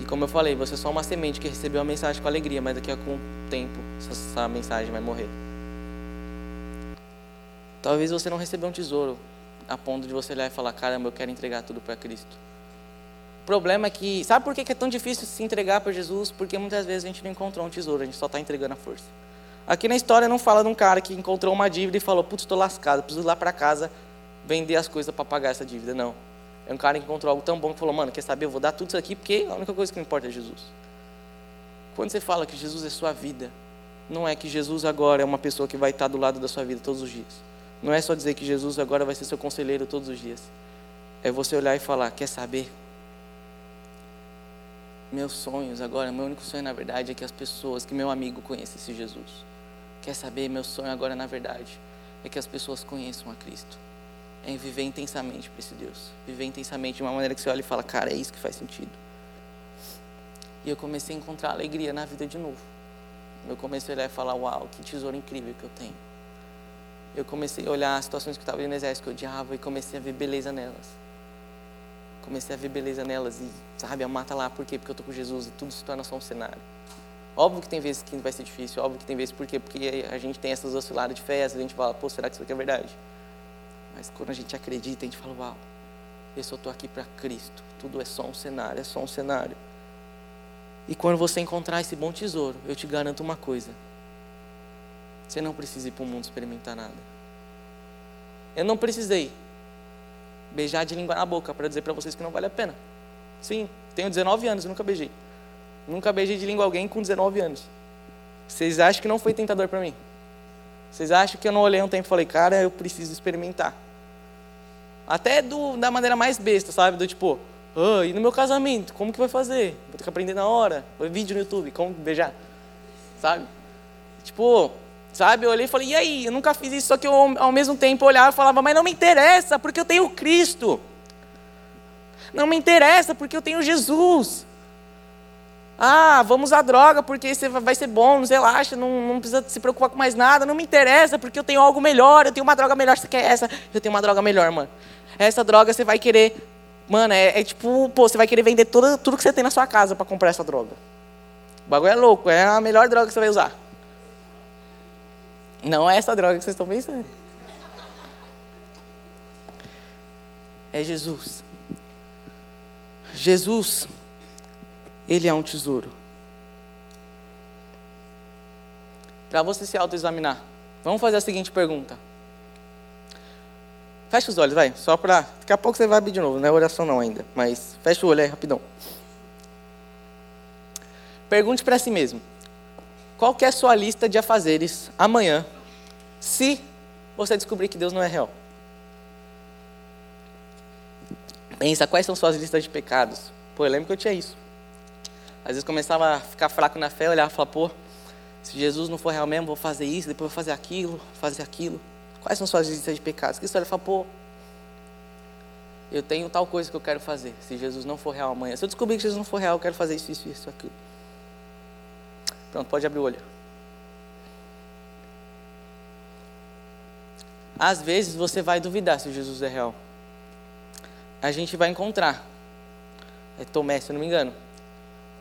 E como eu falei, você é só uma semente que recebeu a mensagem com alegria, mas daqui a algum tempo essa mensagem vai morrer. Talvez você não recebeu um tesouro a ponto de você olhar e falar: caramba, eu quero entregar tudo para Cristo. O problema é que, sabe por que é tão difícil se entregar para Jesus? Porque muitas vezes a gente não encontrou um tesouro, a gente só está entregando a força. Aqui na história não fala de um cara que encontrou uma dívida e falou: Putz, estou lascado, preciso ir lá para casa vender as coisas para pagar essa dívida. Não. É um cara que encontrou algo tão bom que falou: Mano, quer saber? Eu vou dar tudo isso aqui porque a única coisa que me importa é Jesus. Quando você fala que Jesus é sua vida, não é que Jesus agora é uma pessoa que vai estar do lado da sua vida todos os dias. Não é só dizer que Jesus agora vai ser seu conselheiro todos os dias. É você olhar e falar: Quer saber? Meus sonhos agora, meu único sonho na verdade é que as pessoas, que meu amigo conheça esse Jesus. Quer saber? Meu sonho agora, na verdade, é que as pessoas conheçam a Cristo. É viver intensamente para esse Deus. Viver intensamente de uma maneira que você olha e fala, cara, é isso que faz sentido. E eu comecei a encontrar alegria na vida de novo. Eu comecei a olhar e falar, uau, que tesouro incrível que eu tenho. Eu comecei a olhar as situações que eu estava no exército, que eu odiava, e comecei a ver beleza nelas. Comecei a ver beleza nelas e, sabe, a mata lá, por quê? Porque eu estou com Jesus e tudo se torna só um cenário. Óbvio que tem vezes que vai ser difícil, óbvio que tem vezes por quê? Porque a gente tem essas osciladas de fé, a gente fala, pô, será que isso aqui é verdade? Mas quando a gente acredita, a gente fala, uau, eu só estou aqui para Cristo. Tudo é só um cenário, é só um cenário. E quando você encontrar esse bom tesouro, eu te garanto uma coisa. Você não precisa ir para o mundo experimentar nada. Eu não precisei beijar de língua na boca para dizer para vocês que não vale a pena. Sim, tenho 19 anos e nunca beijei. Nunca beijei de língua alguém com 19 anos. Vocês acham que não foi tentador para mim? Vocês acham que eu não olhei um tempo e falei, cara, eu preciso experimentar? Até do, da maneira mais besta, sabe? Do tipo, oh, e no meu casamento, como que vai fazer? Vou ter que aprender na hora. Vou vídeo no YouTube, como beijar. Sabe? Tipo, sabe? Eu olhei e falei, e aí? Eu nunca fiz isso, só que eu ao mesmo tempo olhava e falava, mas não me interessa, porque eu tenho Cristo. Não me interessa, porque eu tenho Jesus. Ah, vamos à droga porque você vai ser bom, não relaxa, não, não precisa se preocupar com mais nada, não me interessa porque eu tenho algo melhor, eu tenho uma droga melhor, você quer essa? Eu tenho uma droga melhor, mano. Essa droga você vai querer, mano, é, é tipo, pô, você vai querer vender tudo, tudo que você tem na sua casa para comprar essa droga. O bagulho é louco, é a melhor droga que você vai usar. Não é essa droga que vocês estão pensando. É Jesus. Jesus ele é um tesouro. Para você se autoexaminar, vamos fazer a seguinte pergunta. Fecha os olhos, vai. Só para. Daqui a pouco você vai abrir de novo, não é oração não ainda. Mas fecha o olho aí, rapidão. Pergunte para si mesmo: qual é a sua lista de afazeres amanhã, se você descobrir que Deus não é real? Pensa, quais são suas listas de pecados? Pô, eu lembro que eu tinha isso. Às vezes começava a ficar fraco na fé, olhava e falava, pô, se Jesus não for real mesmo, vou fazer isso, depois vou fazer aquilo, fazer aquilo. Quais são suas listas de pecados? Que e fala, pô, eu tenho tal coisa que eu quero fazer, se Jesus não for real amanhã. Se eu descobrir que Jesus não for real, eu quero fazer isso, isso, isso, aquilo. Pronto, pode abrir o olho. Às vezes você vai duvidar se Jesus é real. A gente vai encontrar. É Tomé, se eu não me engano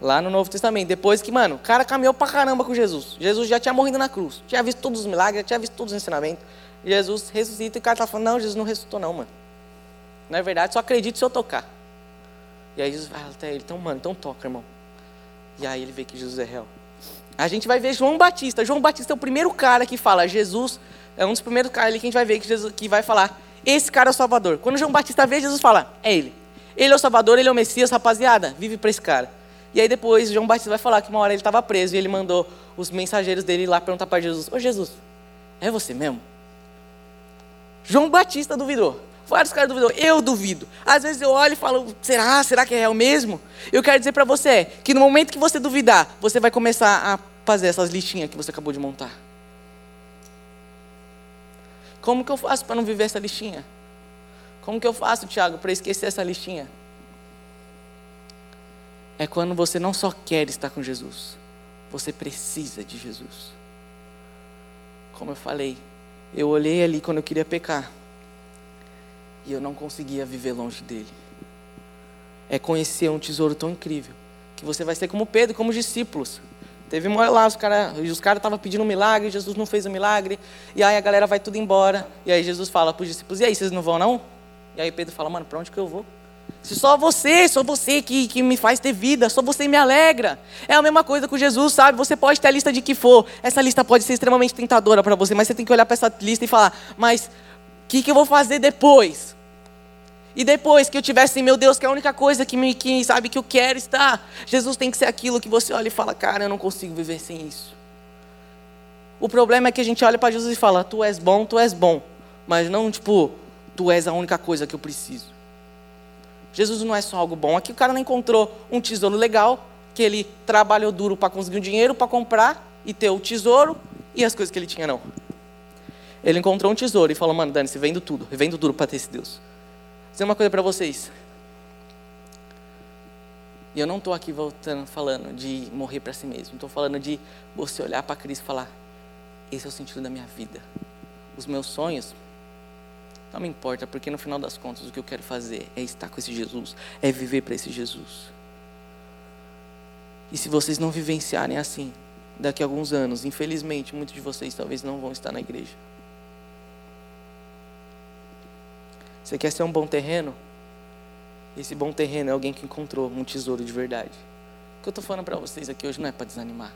Lá no Novo Testamento. Depois que, mano, o cara caminhou pra caramba com Jesus. Jesus já tinha morrido na cruz. Tinha visto todos os milagres, já tinha visto todos os ensinamentos. Jesus ressuscita e o cara tá falando, não, Jesus não ressuscitou não, mano. Não é verdade, só acredito se eu tocar. E aí Jesus vai até ele, então, mano, então toca, irmão. E aí ele vê que Jesus é real. A gente vai ver João Batista. João Batista é o primeiro cara que fala, Jesus, é um dos primeiros caras ali que a gente vai ver que, Jesus, que vai falar, esse cara é o Salvador. Quando João Batista vê, Jesus fala, é ele. Ele é o Salvador, ele é o Messias, rapaziada, vive para esse cara. E aí depois João Batista vai falar que uma hora ele estava preso e ele mandou os mensageiros dele lá perguntar para Jesus: Ô Jesus, é você mesmo? João Batista duvidou. Vários caras duvidou. Eu duvido. Às vezes eu olho e falo: será? Será que é real mesmo? Eu quero dizer para você que no momento que você duvidar, você vai começar a fazer essas listinhas que você acabou de montar. Como que eu faço para não viver essa listinha? Como que eu faço, Tiago, para esquecer essa listinha? É quando você não só quer estar com Jesus, você precisa de Jesus. Como eu falei, eu olhei ali quando eu queria pecar e eu não conseguia viver longe dele. É conhecer um tesouro tão incrível que você vai ser como Pedro, como os discípulos. Teve uma lá, os caras os cara estavam pedindo um milagre, Jesus não fez o um milagre, e aí a galera vai tudo embora. E aí Jesus fala para os discípulos: E aí, vocês não vão não? E aí Pedro fala: Mano, para onde que eu vou? Se só você, só você que, que me faz ter vida, só você me alegra. É a mesma coisa com Jesus, sabe? Você pode ter a lista de que for. Essa lista pode ser extremamente tentadora para você, mas você tem que olhar para essa lista e falar: mas o que, que eu vou fazer depois? E depois que eu tivesse, meu Deus, que é a única coisa que me que, sabe que eu quero estar, Jesus tem que ser aquilo que você olha e fala, cara, eu não consigo viver sem isso. O problema é que a gente olha para Jesus e fala, tu és bom, tu és bom, mas não tipo, tu és a única coisa que eu preciso. Jesus não é só algo bom. Aqui o cara não encontrou um tesouro legal, que ele trabalhou duro para conseguir o um dinheiro para comprar e ter o tesouro e as coisas que ele tinha, não. Ele encontrou um tesouro e falou, mano, você vendo tudo, vendo duro para ter esse Deus. Vou dizer uma coisa para vocês. E eu não estou aqui voltando, falando de morrer para si mesmo. Estou falando de você olhar para Cristo e falar: esse é o sentido da minha vida. Os meus sonhos não me importa, porque no final das contas o que eu quero fazer é estar com esse Jesus, é viver para esse Jesus. E se vocês não vivenciarem assim, daqui a alguns anos, infelizmente, muitos de vocês talvez não vão estar na igreja. Você quer ser um bom terreno? Esse bom terreno é alguém que encontrou um tesouro de verdade. O que eu estou falando para vocês aqui hoje não é para desanimar.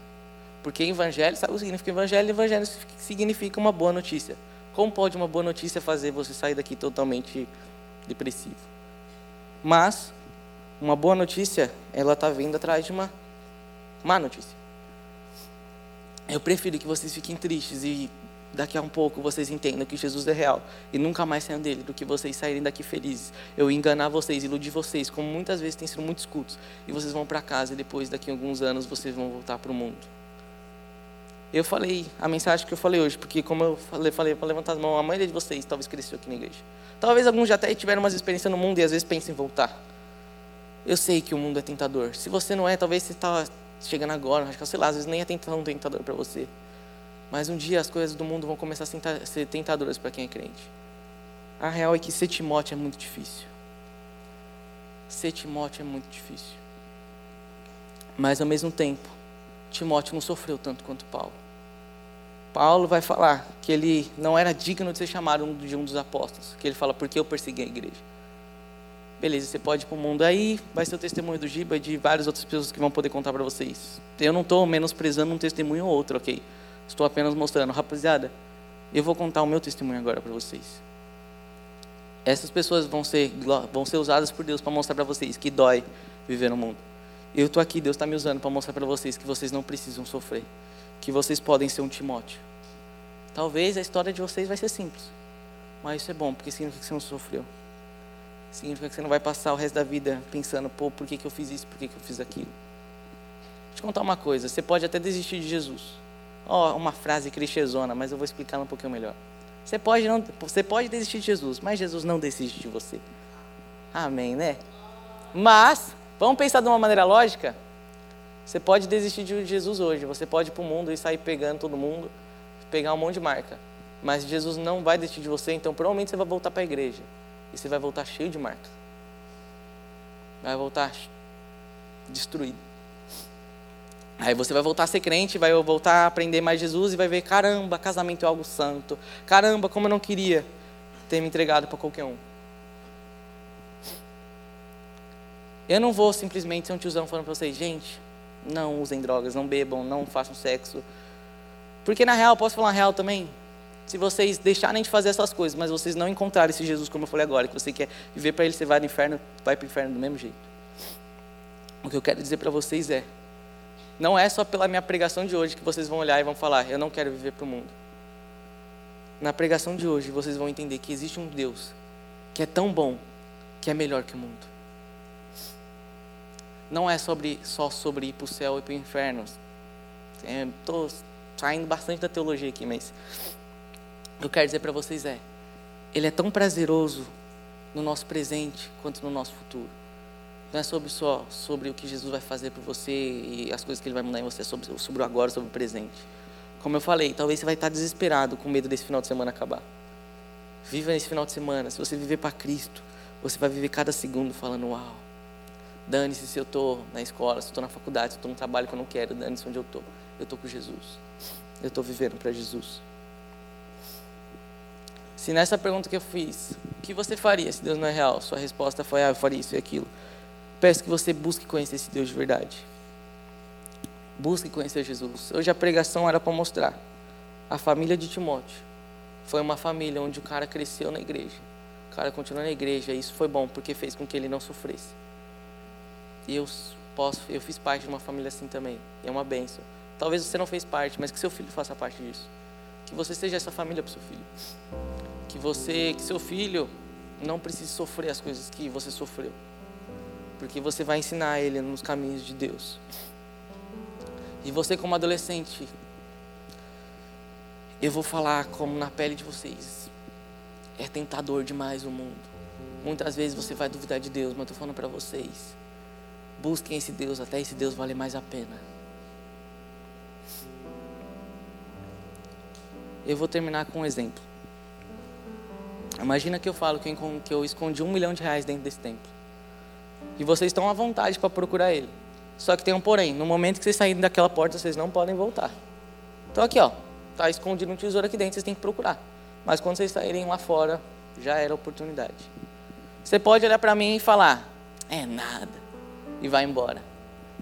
Porque evangelho, sabe o que significa evangelho? Evangelho significa uma boa notícia. Como pode uma boa notícia fazer você sair daqui totalmente depressivo? Mas, uma boa notícia, ela está vindo atrás de uma má notícia. Eu prefiro que vocês fiquem tristes e daqui a um pouco vocês entendam que Jesus é real e nunca mais saiam dele, do que vocês saírem daqui felizes. Eu enganar vocês, iludir vocês, como muitas vezes tem sido muitos cultos, e vocês vão para casa e depois, daqui a alguns anos, vocês vão voltar para o mundo. Eu falei a mensagem que eu falei hoje, porque como eu falei, falei para levantar as mãos, a maioria de vocês talvez cresceu aqui na igreja. Talvez alguns já até tiveram umas experiências no mundo e às vezes pensem em voltar. Eu sei que o mundo é tentador. Se você não é, talvez você está chegando agora, sei lá, às vezes nem é tão tentador para você. Mas um dia as coisas do mundo vão começar a ser tentadoras para quem é crente. A real é que ser Timóteo é muito difícil. Ser Timóteo é muito difícil. Mas ao mesmo tempo, Timóteo não sofreu tanto quanto Paulo. Paulo vai falar que ele não era digno de ser chamado de um dos apóstolos. Que ele fala, porque eu persegui a igreja. Beleza, você pode ir para o mundo. Aí vai ser o testemunho do Giba e de várias outras pessoas que vão poder contar para vocês. Eu não estou menosprezando um testemunho ou outro, ok? Estou apenas mostrando. Rapaziada, eu vou contar o meu testemunho agora para vocês. Essas pessoas vão ser, vão ser usadas por Deus para mostrar para vocês que dói viver no mundo. Eu estou aqui, Deus está me usando para mostrar para vocês que vocês não precisam sofrer, que vocês podem ser um Timóteo. Talvez a história de vocês vai ser simples, mas isso é bom, porque significa que você não sofreu. Significa que você não vai passar o resto da vida pensando, pô, por que, que eu fiz isso, por que, que eu fiz aquilo. Eu te contar uma coisa, você pode até desistir de Jesus. Ó, oh, uma frase clichêzona, mas eu vou explicar um pouquinho melhor. Você pode, não, você pode desistir de Jesus, mas Jesus não desiste de você. Amém, né? Mas Vamos pensar de uma maneira lógica? Você pode desistir de Jesus hoje, você pode ir para o mundo e sair pegando todo mundo, pegar um monte de marca. Mas Jesus não vai desistir de você, então provavelmente você vai voltar para a igreja. E você vai voltar cheio de marca. Vai voltar destruído. Aí você vai voltar a ser crente, vai voltar a aprender mais Jesus e vai ver: caramba, casamento é algo santo. Caramba, como eu não queria ter me entregado para qualquer um. Eu não vou simplesmente ser um tiozão falando para vocês, gente, não usem drogas, não bebam, não façam sexo. Porque na real, posso falar na real também? Se vocês deixarem de fazer essas coisas, mas vocês não encontrarem esse Jesus, como eu falei agora, que você quer viver para ele, você vai no inferno, vai para o inferno do mesmo jeito. O que eu quero dizer para vocês é, não é só pela minha pregação de hoje que vocês vão olhar e vão falar, eu não quero viver para o mundo. Na pregação de hoje, vocês vão entender que existe um Deus que é tão bom, que é melhor que o mundo não é sobre, só sobre ir para o céu e para o inferno. Estou é, saindo bastante da teologia aqui, mas o que eu quero dizer para vocês é: Ele é tão prazeroso no nosso presente quanto no nosso futuro. Não é sobre só sobre o que Jesus vai fazer por você e as coisas que Ele vai mandar em você, é sobre, sobre o agora, sobre o presente. Como eu falei, talvez você vai estar desesperado com medo desse final de semana acabar. Viva nesse final de semana. Se você viver para Cristo, você vai viver cada segundo falando: Uau, Dane-se se eu estou na escola, se eu estou na faculdade, se eu estou no trabalho que eu não quero, dane-se onde eu estou. Eu estou com Jesus. Eu estou vivendo para Jesus. Se nessa pergunta que eu fiz, o que você faria se Deus não é real? Sua resposta foi, ah, eu faria isso e aquilo. Peço que você busque conhecer esse Deus de verdade. Busque conhecer Jesus. Hoje a pregação era para mostrar. A família de Timóteo foi uma família onde o cara cresceu na igreja. O cara continuou na igreja e isso foi bom porque fez com que ele não sofresse. E eu posso, eu fiz parte de uma família assim também. É uma benção. Talvez você não fez parte, mas que seu filho faça parte disso. Que você seja essa família para seu filho. Que você, que seu filho não precise sofrer as coisas que você sofreu. Porque você vai ensinar ele nos caminhos de Deus. E você como adolescente, eu vou falar como na pele de vocês. É tentador demais o mundo. Muitas vezes você vai duvidar de Deus, mas eu estou falando para vocês. Busquem esse Deus, até esse Deus vale mais a pena. Eu vou terminar com um exemplo. Imagina que eu falo que eu escondi um milhão de reais dentro desse templo. E vocês estão à vontade para procurar ele. Só que tem um porém. No momento que vocês saírem daquela porta, vocês não podem voltar. Então aqui, ó. Está escondido um tesouro aqui dentro, vocês têm que procurar. Mas quando vocês saírem lá fora, já era oportunidade. Você pode olhar para mim e falar: é nada e vai embora.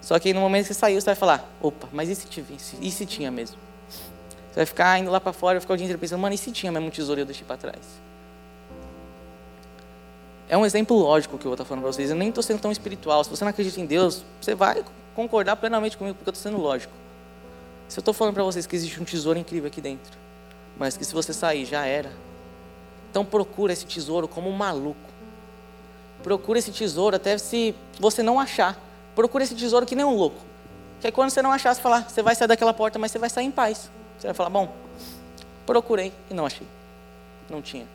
Só que no momento que você saiu, você vai falar: opa, mas e se, e se tinha mesmo? Você vai ficar indo lá para fora, vai ficar o dia inteiro pensando: mano, e se tinha mesmo um tesouro e eu deixei para trás? É um exemplo lógico que eu vou estar falando para vocês. Eu nem estou sendo tão espiritual. Se você não acredita em Deus, você vai concordar plenamente comigo, porque eu estou sendo lógico. Se eu estou falando para vocês que existe um tesouro incrível aqui dentro, mas que se você sair já era, então procura esse tesouro como um maluco. Procura esse tesouro até se você não achar. Procura esse tesouro que nem um louco. Que aí quando você não achar, você, falar, você vai sair daquela porta, mas você vai sair em paz. Você vai falar, bom, procurei e não achei. Não tinha.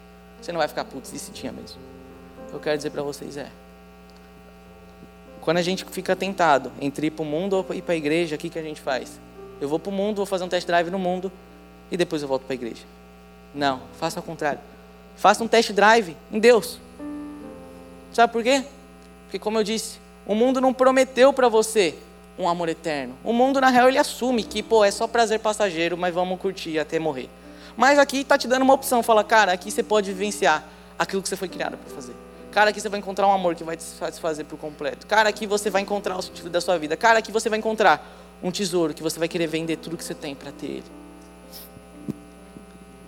Você não vai ficar, putz, se tinha mesmo? Eu quero dizer para vocês é. Quando a gente fica tentado entre ir para o mundo ou ir para a igreja, o que, que a gente faz? Eu vou para o mundo, vou fazer um test drive no mundo e depois eu volto para a igreja. Não, faça ao contrário. Faça um test drive em Deus. Sabe por quê? Porque, como eu disse, o mundo não prometeu para você um amor eterno. O mundo, na real, ele assume que, pô, é só prazer passageiro, mas vamos curtir até morrer. Mas aqui está te dando uma opção. Fala, cara, aqui você pode vivenciar aquilo que você foi criado para fazer. Cara, aqui você vai encontrar um amor que vai te satisfazer por completo. Cara, aqui você vai encontrar o sentido da sua vida. Cara, aqui você vai encontrar um tesouro que você vai querer vender tudo que você tem para ter ele.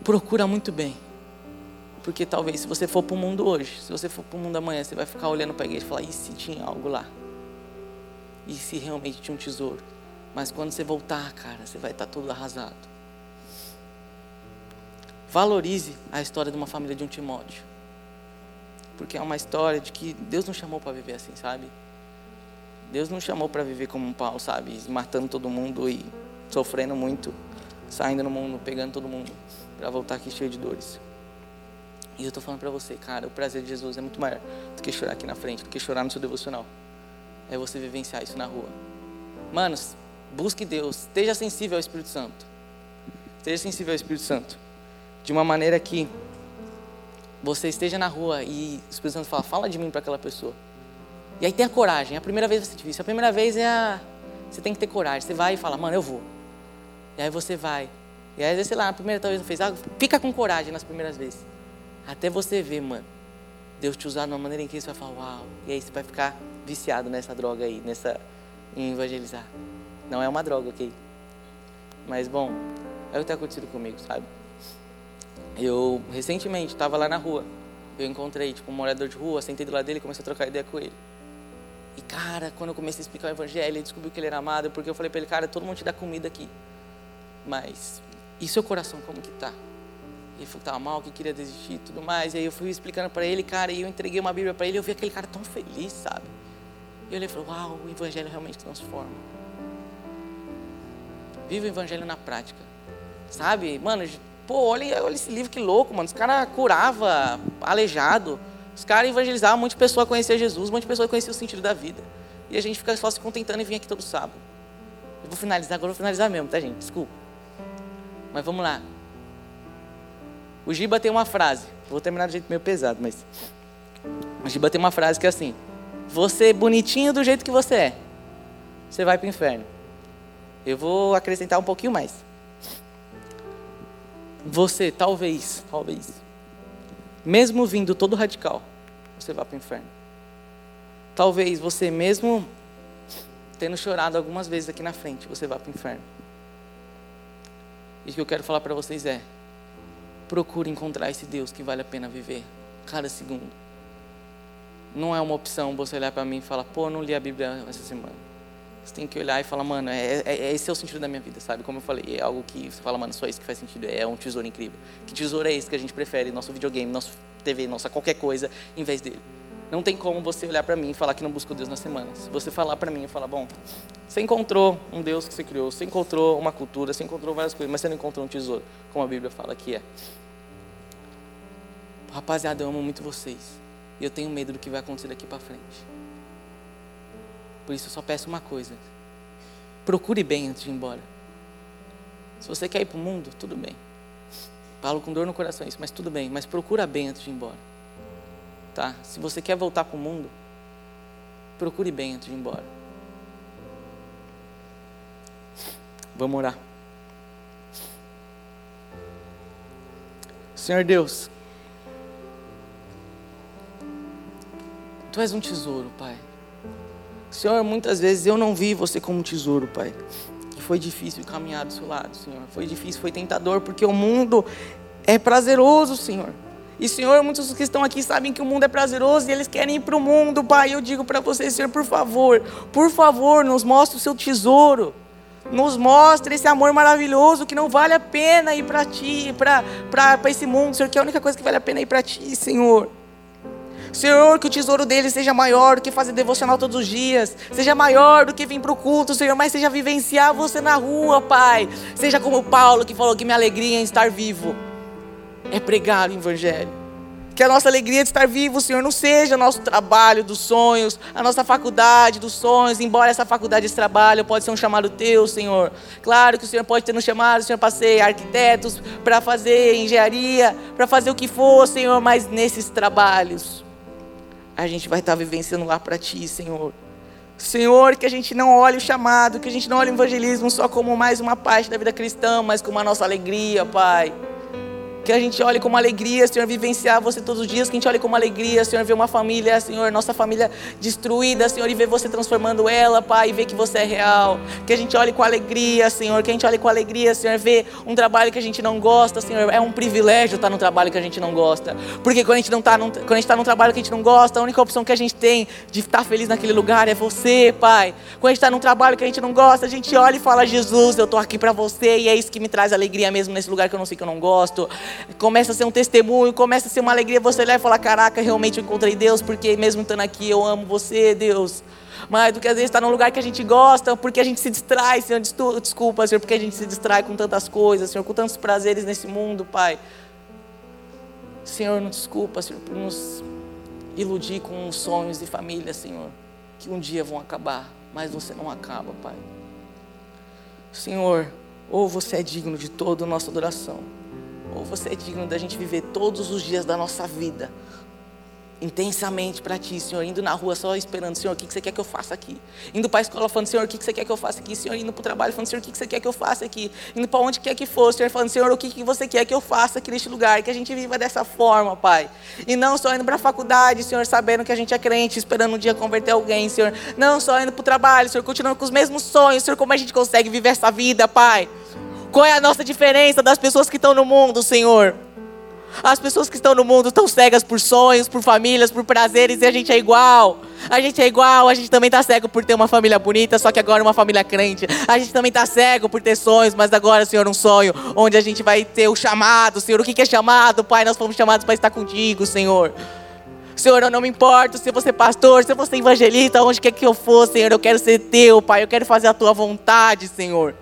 Procura muito bem. Porque talvez se você for para o mundo hoje, se você for para o mundo amanhã, você vai ficar olhando para a igreja e falar: e se tinha algo lá? E se realmente tinha um tesouro? Mas quando você voltar, cara, você vai estar todo arrasado. Valorize a história de uma família de um Timóteo porque é uma história de que Deus não chamou para viver assim, sabe? Deus não chamou para viver como um pau, sabe? Matando todo mundo e sofrendo muito, saindo no mundo, pegando todo mundo, para voltar aqui cheio de dores. E eu estou falando para você, cara, o prazer de Jesus é muito maior do que chorar aqui na frente, do que chorar no seu devocional. É você vivenciar isso na rua. Manos, busque Deus, esteja sensível ao Espírito Santo. Esteja sensível ao Espírito Santo. De uma maneira que você esteja na rua e o Espírito Santo fala, fala de mim para aquela pessoa. E aí tem a coragem. A primeira vez vai ser difícil. A primeira vez é a. Você tem que ter coragem. Você vai e fala, mano, eu vou. E aí você vai. E aí, sei lá, na primeira talvez não fez algo. Fica com coragem nas primeiras vezes. Até você ver, mano, Deus te usar de uma maneira em que você vai falar, uau. E aí você vai ficar viciado nessa droga aí, nessa. em evangelizar. Não é uma droga, ok? Mas, bom, é o que está acontecendo comigo, sabe? Eu, recentemente, estava lá na rua. Eu encontrei, tipo, um morador de rua, sentei do lado dele e comecei a trocar ideia com ele. E, cara, quando eu comecei a explicar o evangelho, ele descobriu que ele era amado, porque eu falei para ele, cara, todo mundo te dá comida aqui. Mas, e seu coração, como que tá? Ele falou que estava mal, que queria desistir e tudo mais. E aí eu fui explicando para ele, cara, e eu entreguei uma Bíblia para ele eu vi aquele cara tão feliz, sabe? E ele falou, uau, o evangelho realmente transforma. Vive o evangelho na prática. Sabe? Mano, Pô, olha, olha esse livro que louco, mano. Os caras curava aleijado. Os caras evangelizavam, um monte de pessoa conhecia Jesus, um monte de pessoa conhecia o sentido da vida. E a gente fica só se contentando e vir aqui todo sábado. Eu vou finalizar, agora vou finalizar mesmo, tá, gente? Desculpa. Mas vamos lá. O Giba tem uma frase. Vou terminar de jeito meio pesado, mas. O Giba tem uma frase que é assim: Você é bonitinho do jeito que você é, você vai para o inferno. Eu vou acrescentar um pouquinho mais. Você, talvez, talvez, mesmo vindo todo radical, você vá para o inferno. Talvez você, mesmo tendo chorado algumas vezes aqui na frente, você vá para o inferno. E o que eu quero falar para vocês é: procure encontrar esse Deus que vale a pena viver cada segundo. Não é uma opção você olhar para mim e falar, pô, não li a Bíblia essa semana. Você tem que olhar e falar, mano, é, é, é, esse é o sentido da minha vida, sabe? Como eu falei, é algo que você fala, mano, só isso que faz sentido, é um tesouro incrível. Que tesouro é esse que a gente prefere, nosso videogame, nosso TV, nossa qualquer coisa, em vez dele? Não tem como você olhar para mim e falar que não buscou Deus na semana. Se você falar para mim e falar, bom, você encontrou um Deus que você criou, você encontrou uma cultura, você encontrou várias coisas, mas você não encontrou um tesouro, como a Bíblia fala que é. Rapaziada, eu amo muito vocês. E eu tenho medo do que vai acontecer daqui para frente. Por isso eu só peço uma coisa: procure bem antes de ir embora. Se você quer ir para o mundo, tudo bem. Falo com dor no coração isso, mas tudo bem. Mas procura bem antes de ir embora. Tá? Se você quer voltar para o mundo, procure bem antes de ir embora. Vamos orar. Senhor Deus, Tu és um tesouro, Pai. Senhor, muitas vezes eu não vi você como um tesouro, Pai. Foi difícil caminhar do seu lado, Senhor. Foi difícil, foi tentador, porque o mundo é prazeroso, Senhor. E, Senhor, muitos que estão aqui sabem que o mundo é prazeroso e eles querem ir para o mundo, Pai. Eu digo para vocês, Senhor, por favor, por favor, nos mostre o seu tesouro. Nos mostre esse amor maravilhoso que não vale a pena ir para ti, para esse mundo, Senhor, que é a única coisa que vale a pena ir para ti, Senhor. Senhor, que o tesouro deles seja maior do que fazer devocional todos os dias, seja maior do que vir para o culto, Senhor, mas seja vivenciar você na rua, Pai. Seja como Paulo que falou que minha alegria é em estar vivo é pregar o Evangelho. Que a nossa alegria de estar vivo, Senhor, não seja o nosso trabalho dos sonhos, a nossa faculdade dos sonhos, embora essa faculdade, esse trabalho pode ser um chamado teu, Senhor. Claro que o Senhor pode ter nos chamado, Senhor, para ser arquitetos, para fazer engenharia, para fazer o que for, Senhor, mas nesses trabalhos, a gente vai estar vivenciando lá para Ti, Senhor. Senhor, que a gente não olhe o chamado, que a gente não olhe o evangelismo só como mais uma parte da vida cristã, mas como a nossa alegria, Pai. Que a gente olhe com alegria, Senhor, vivenciar você todos os dias. Que a gente olhe com alegria, Senhor, ver uma família, Senhor, nossa família destruída, Senhor, e ver você transformando ela, Pai, e ver que você é real. Que a gente olhe com alegria, Senhor. Que a gente olhe com alegria, Senhor, ver um trabalho que a gente não gosta, Senhor. É um privilégio estar no trabalho que a gente não gosta. Porque quando a gente não está num, quando a gente está num trabalho que a gente não gosta, a única opção que a gente tem de estar feliz naquele lugar é você, Pai. Quando a gente está num trabalho que a gente não gosta, a gente olha e fala, Jesus, eu estou aqui para você, e é isso que me traz alegria mesmo nesse lugar que eu não sei que eu não gosto começa a ser um testemunho, começa a ser uma alegria você olhar e falar: Caraca, realmente eu encontrei Deus, porque mesmo estando aqui eu amo você, Deus. Mais do que às vezes estar num lugar que a gente gosta, porque a gente se distrai, Senhor. Desculpa, Senhor, porque a gente se distrai com tantas coisas, Senhor, com tantos prazeres nesse mundo, Pai. Senhor, não desculpa, Senhor, por nos iludir com sonhos de família, Senhor, que um dia vão acabar, mas você não acaba, Pai. Senhor, ou você é digno de toda a nossa adoração ou você é digno da gente viver todos os dias da nossa vida intensamente para ti, Senhor, indo na rua só esperando, Senhor, o que você quer que eu faça aqui? Indo para a escola falando, Senhor, o que você quer que eu faça aqui? Senhor, indo para o trabalho falando, Senhor, o que você quer que eu faça aqui? Indo para onde quer que for, Senhor, falando, Senhor, o que você quer que eu faça aqui neste lugar? Que a gente viva dessa forma, Pai. E não só indo para a faculdade, Senhor, sabendo que a gente é crente, esperando um dia converter alguém, Senhor. Não só indo para o trabalho, Senhor, continuando com os mesmos sonhos, Senhor, como a gente consegue viver essa vida, Pai? Qual é a nossa diferença das pessoas que estão no mundo, Senhor? As pessoas que estão no mundo estão cegas por sonhos, por famílias, por prazeres, e a gente é igual. A gente é igual, a gente também está cego por ter uma família bonita, só que agora uma família crente. A gente também está cego por ter sonhos, mas agora, Senhor, um sonho onde a gente vai ter o chamado, Senhor. O que é chamado, Pai? Nós fomos chamados para estar contigo, Senhor. Senhor, eu não me importo se você é pastor, se você é evangelista, onde quer que eu for, Senhor, eu quero ser teu, Pai. Eu quero fazer a tua vontade, Senhor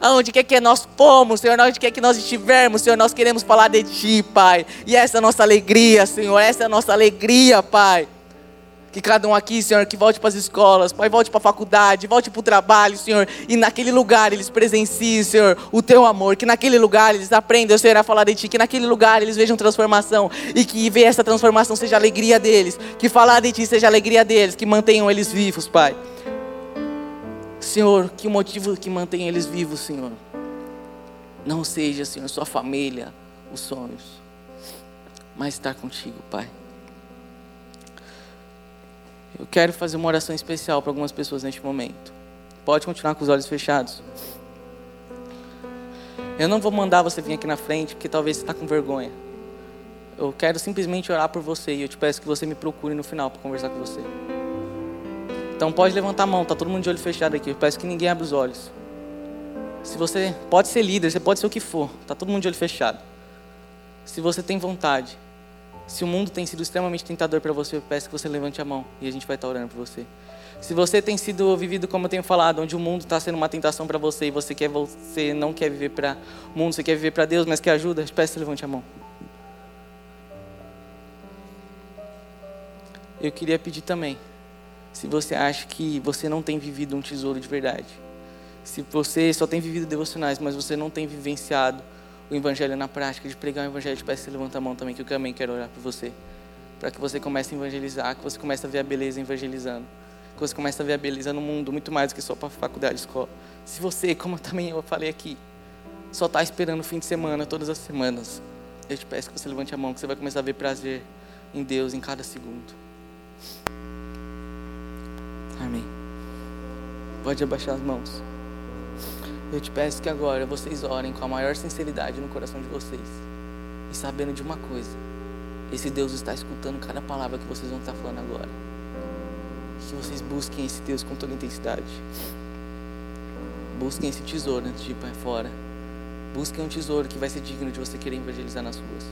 aonde quer que nós fomos, Senhor, onde quer que nós estivermos, Senhor, nós queremos falar de Ti, Pai. E essa é a nossa alegria, Senhor, essa é a nossa alegria, Pai. Que cada um aqui, Senhor, que volte para as escolas, Pai, volte para a faculdade, volte para o trabalho, Senhor, e naquele lugar eles presenciem, Senhor, o Teu amor, que naquele lugar eles aprendam, Senhor, a falar de Ti, que naquele lugar eles vejam transformação, e que ver essa transformação seja a alegria deles, que falar de Ti seja a alegria deles, que mantenham eles vivos, Pai. Senhor, que o motivo que mantém eles vivos, Senhor, não seja, Senhor, sua família, os sonhos, mas estar contigo, Pai. Eu quero fazer uma oração especial para algumas pessoas neste momento. Pode continuar com os olhos fechados. Eu não vou mandar você vir aqui na frente, porque talvez você está com vergonha. Eu quero simplesmente orar por você e eu te peço que você me procure no final para conversar com você. Então pode levantar a mão, tá todo mundo de olho fechado aqui. Eu peço que ninguém abra os olhos. Se você pode ser líder, você pode ser o que for, tá todo mundo de olho fechado. Se você tem vontade, se o mundo tem sido extremamente tentador para você, eu peço que você levante a mão e a gente vai estar orando por você. Se você tem sido vivido como eu tenho falado, onde o mundo está sendo uma tentação para você e você quer você não quer viver para o mundo, você quer viver para Deus, mas quer ajuda, peço que levante a mão. Eu queria pedir também se você acha que você não tem vivido um tesouro de verdade. Se você só tem vivido devocionais, mas você não tem vivenciado o evangelho na prática, de pregar o evangelho, te peço que você levanta a mão também, que eu também quero orar por você. Para que você comece a evangelizar, que você comece a ver a beleza evangelizando. Que você comece a ver a beleza no mundo, muito mais do que só para a faculdade, escola. Se você, como também eu falei aqui, só está esperando o fim de semana, todas as semanas, eu te peço que você levante a mão, que você vai começar a ver prazer em Deus em cada segundo. Amém. Pode abaixar as mãos. Eu te peço que agora vocês orem com a maior sinceridade no coração de vocês. E sabendo de uma coisa: esse Deus está escutando cada palavra que vocês vão estar falando agora. Que vocês busquem esse Deus com toda intensidade. Busquem esse tesouro antes de ir para fora. Busquem um tesouro que vai ser digno de você querer evangelizar nas ruas.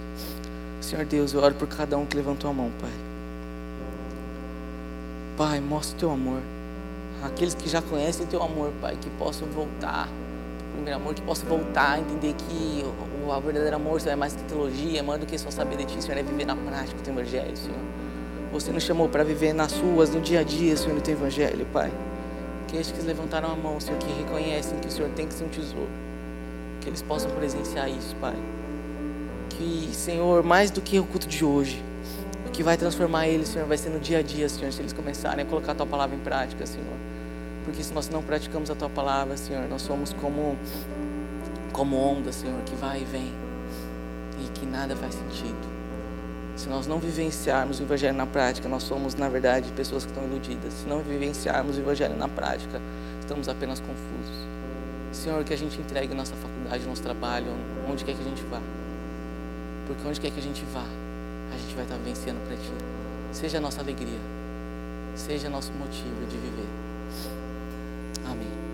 Senhor Deus, eu oro por cada um que levantou a mão, Pai. Pai, mostra o teu amor. Aqueles que já conhecem o teu amor, Pai, que possam voltar primeiro amor, que possam voltar a entender que o, o verdadeiro amor Senhor, é mais que teologia, é mais do que só saber de ti, Senhor, é viver na prática o teu evangelho, Senhor. Você nos chamou para viver nas ruas, no dia a dia, Senhor, no teu evangelho, Pai. Que que levantaram a mão, Senhor, que reconhecem que o Senhor tem que ser um tesouro, que eles possam presenciar isso, Pai. Que, Senhor, mais do que o culto de hoje, que vai transformar eles, Senhor, vai ser no dia a dia, Senhor, se eles começarem a colocar a tua palavra em prática, Senhor. Porque se nós não praticamos a tua palavra, Senhor, nós somos como como onda, Senhor, que vai e vem e que nada faz sentido. Se nós não vivenciarmos o Evangelho na prática, nós somos, na verdade, pessoas que estão iludidas. Se não vivenciarmos o Evangelho na prática, estamos apenas confusos. Senhor, que a gente entregue nossa faculdade, nosso trabalho, onde quer que a gente vá. Porque onde quer que a gente vá, a gente vai estar vencendo para Ti. Seja a nossa alegria, seja nosso motivo de viver. Amém.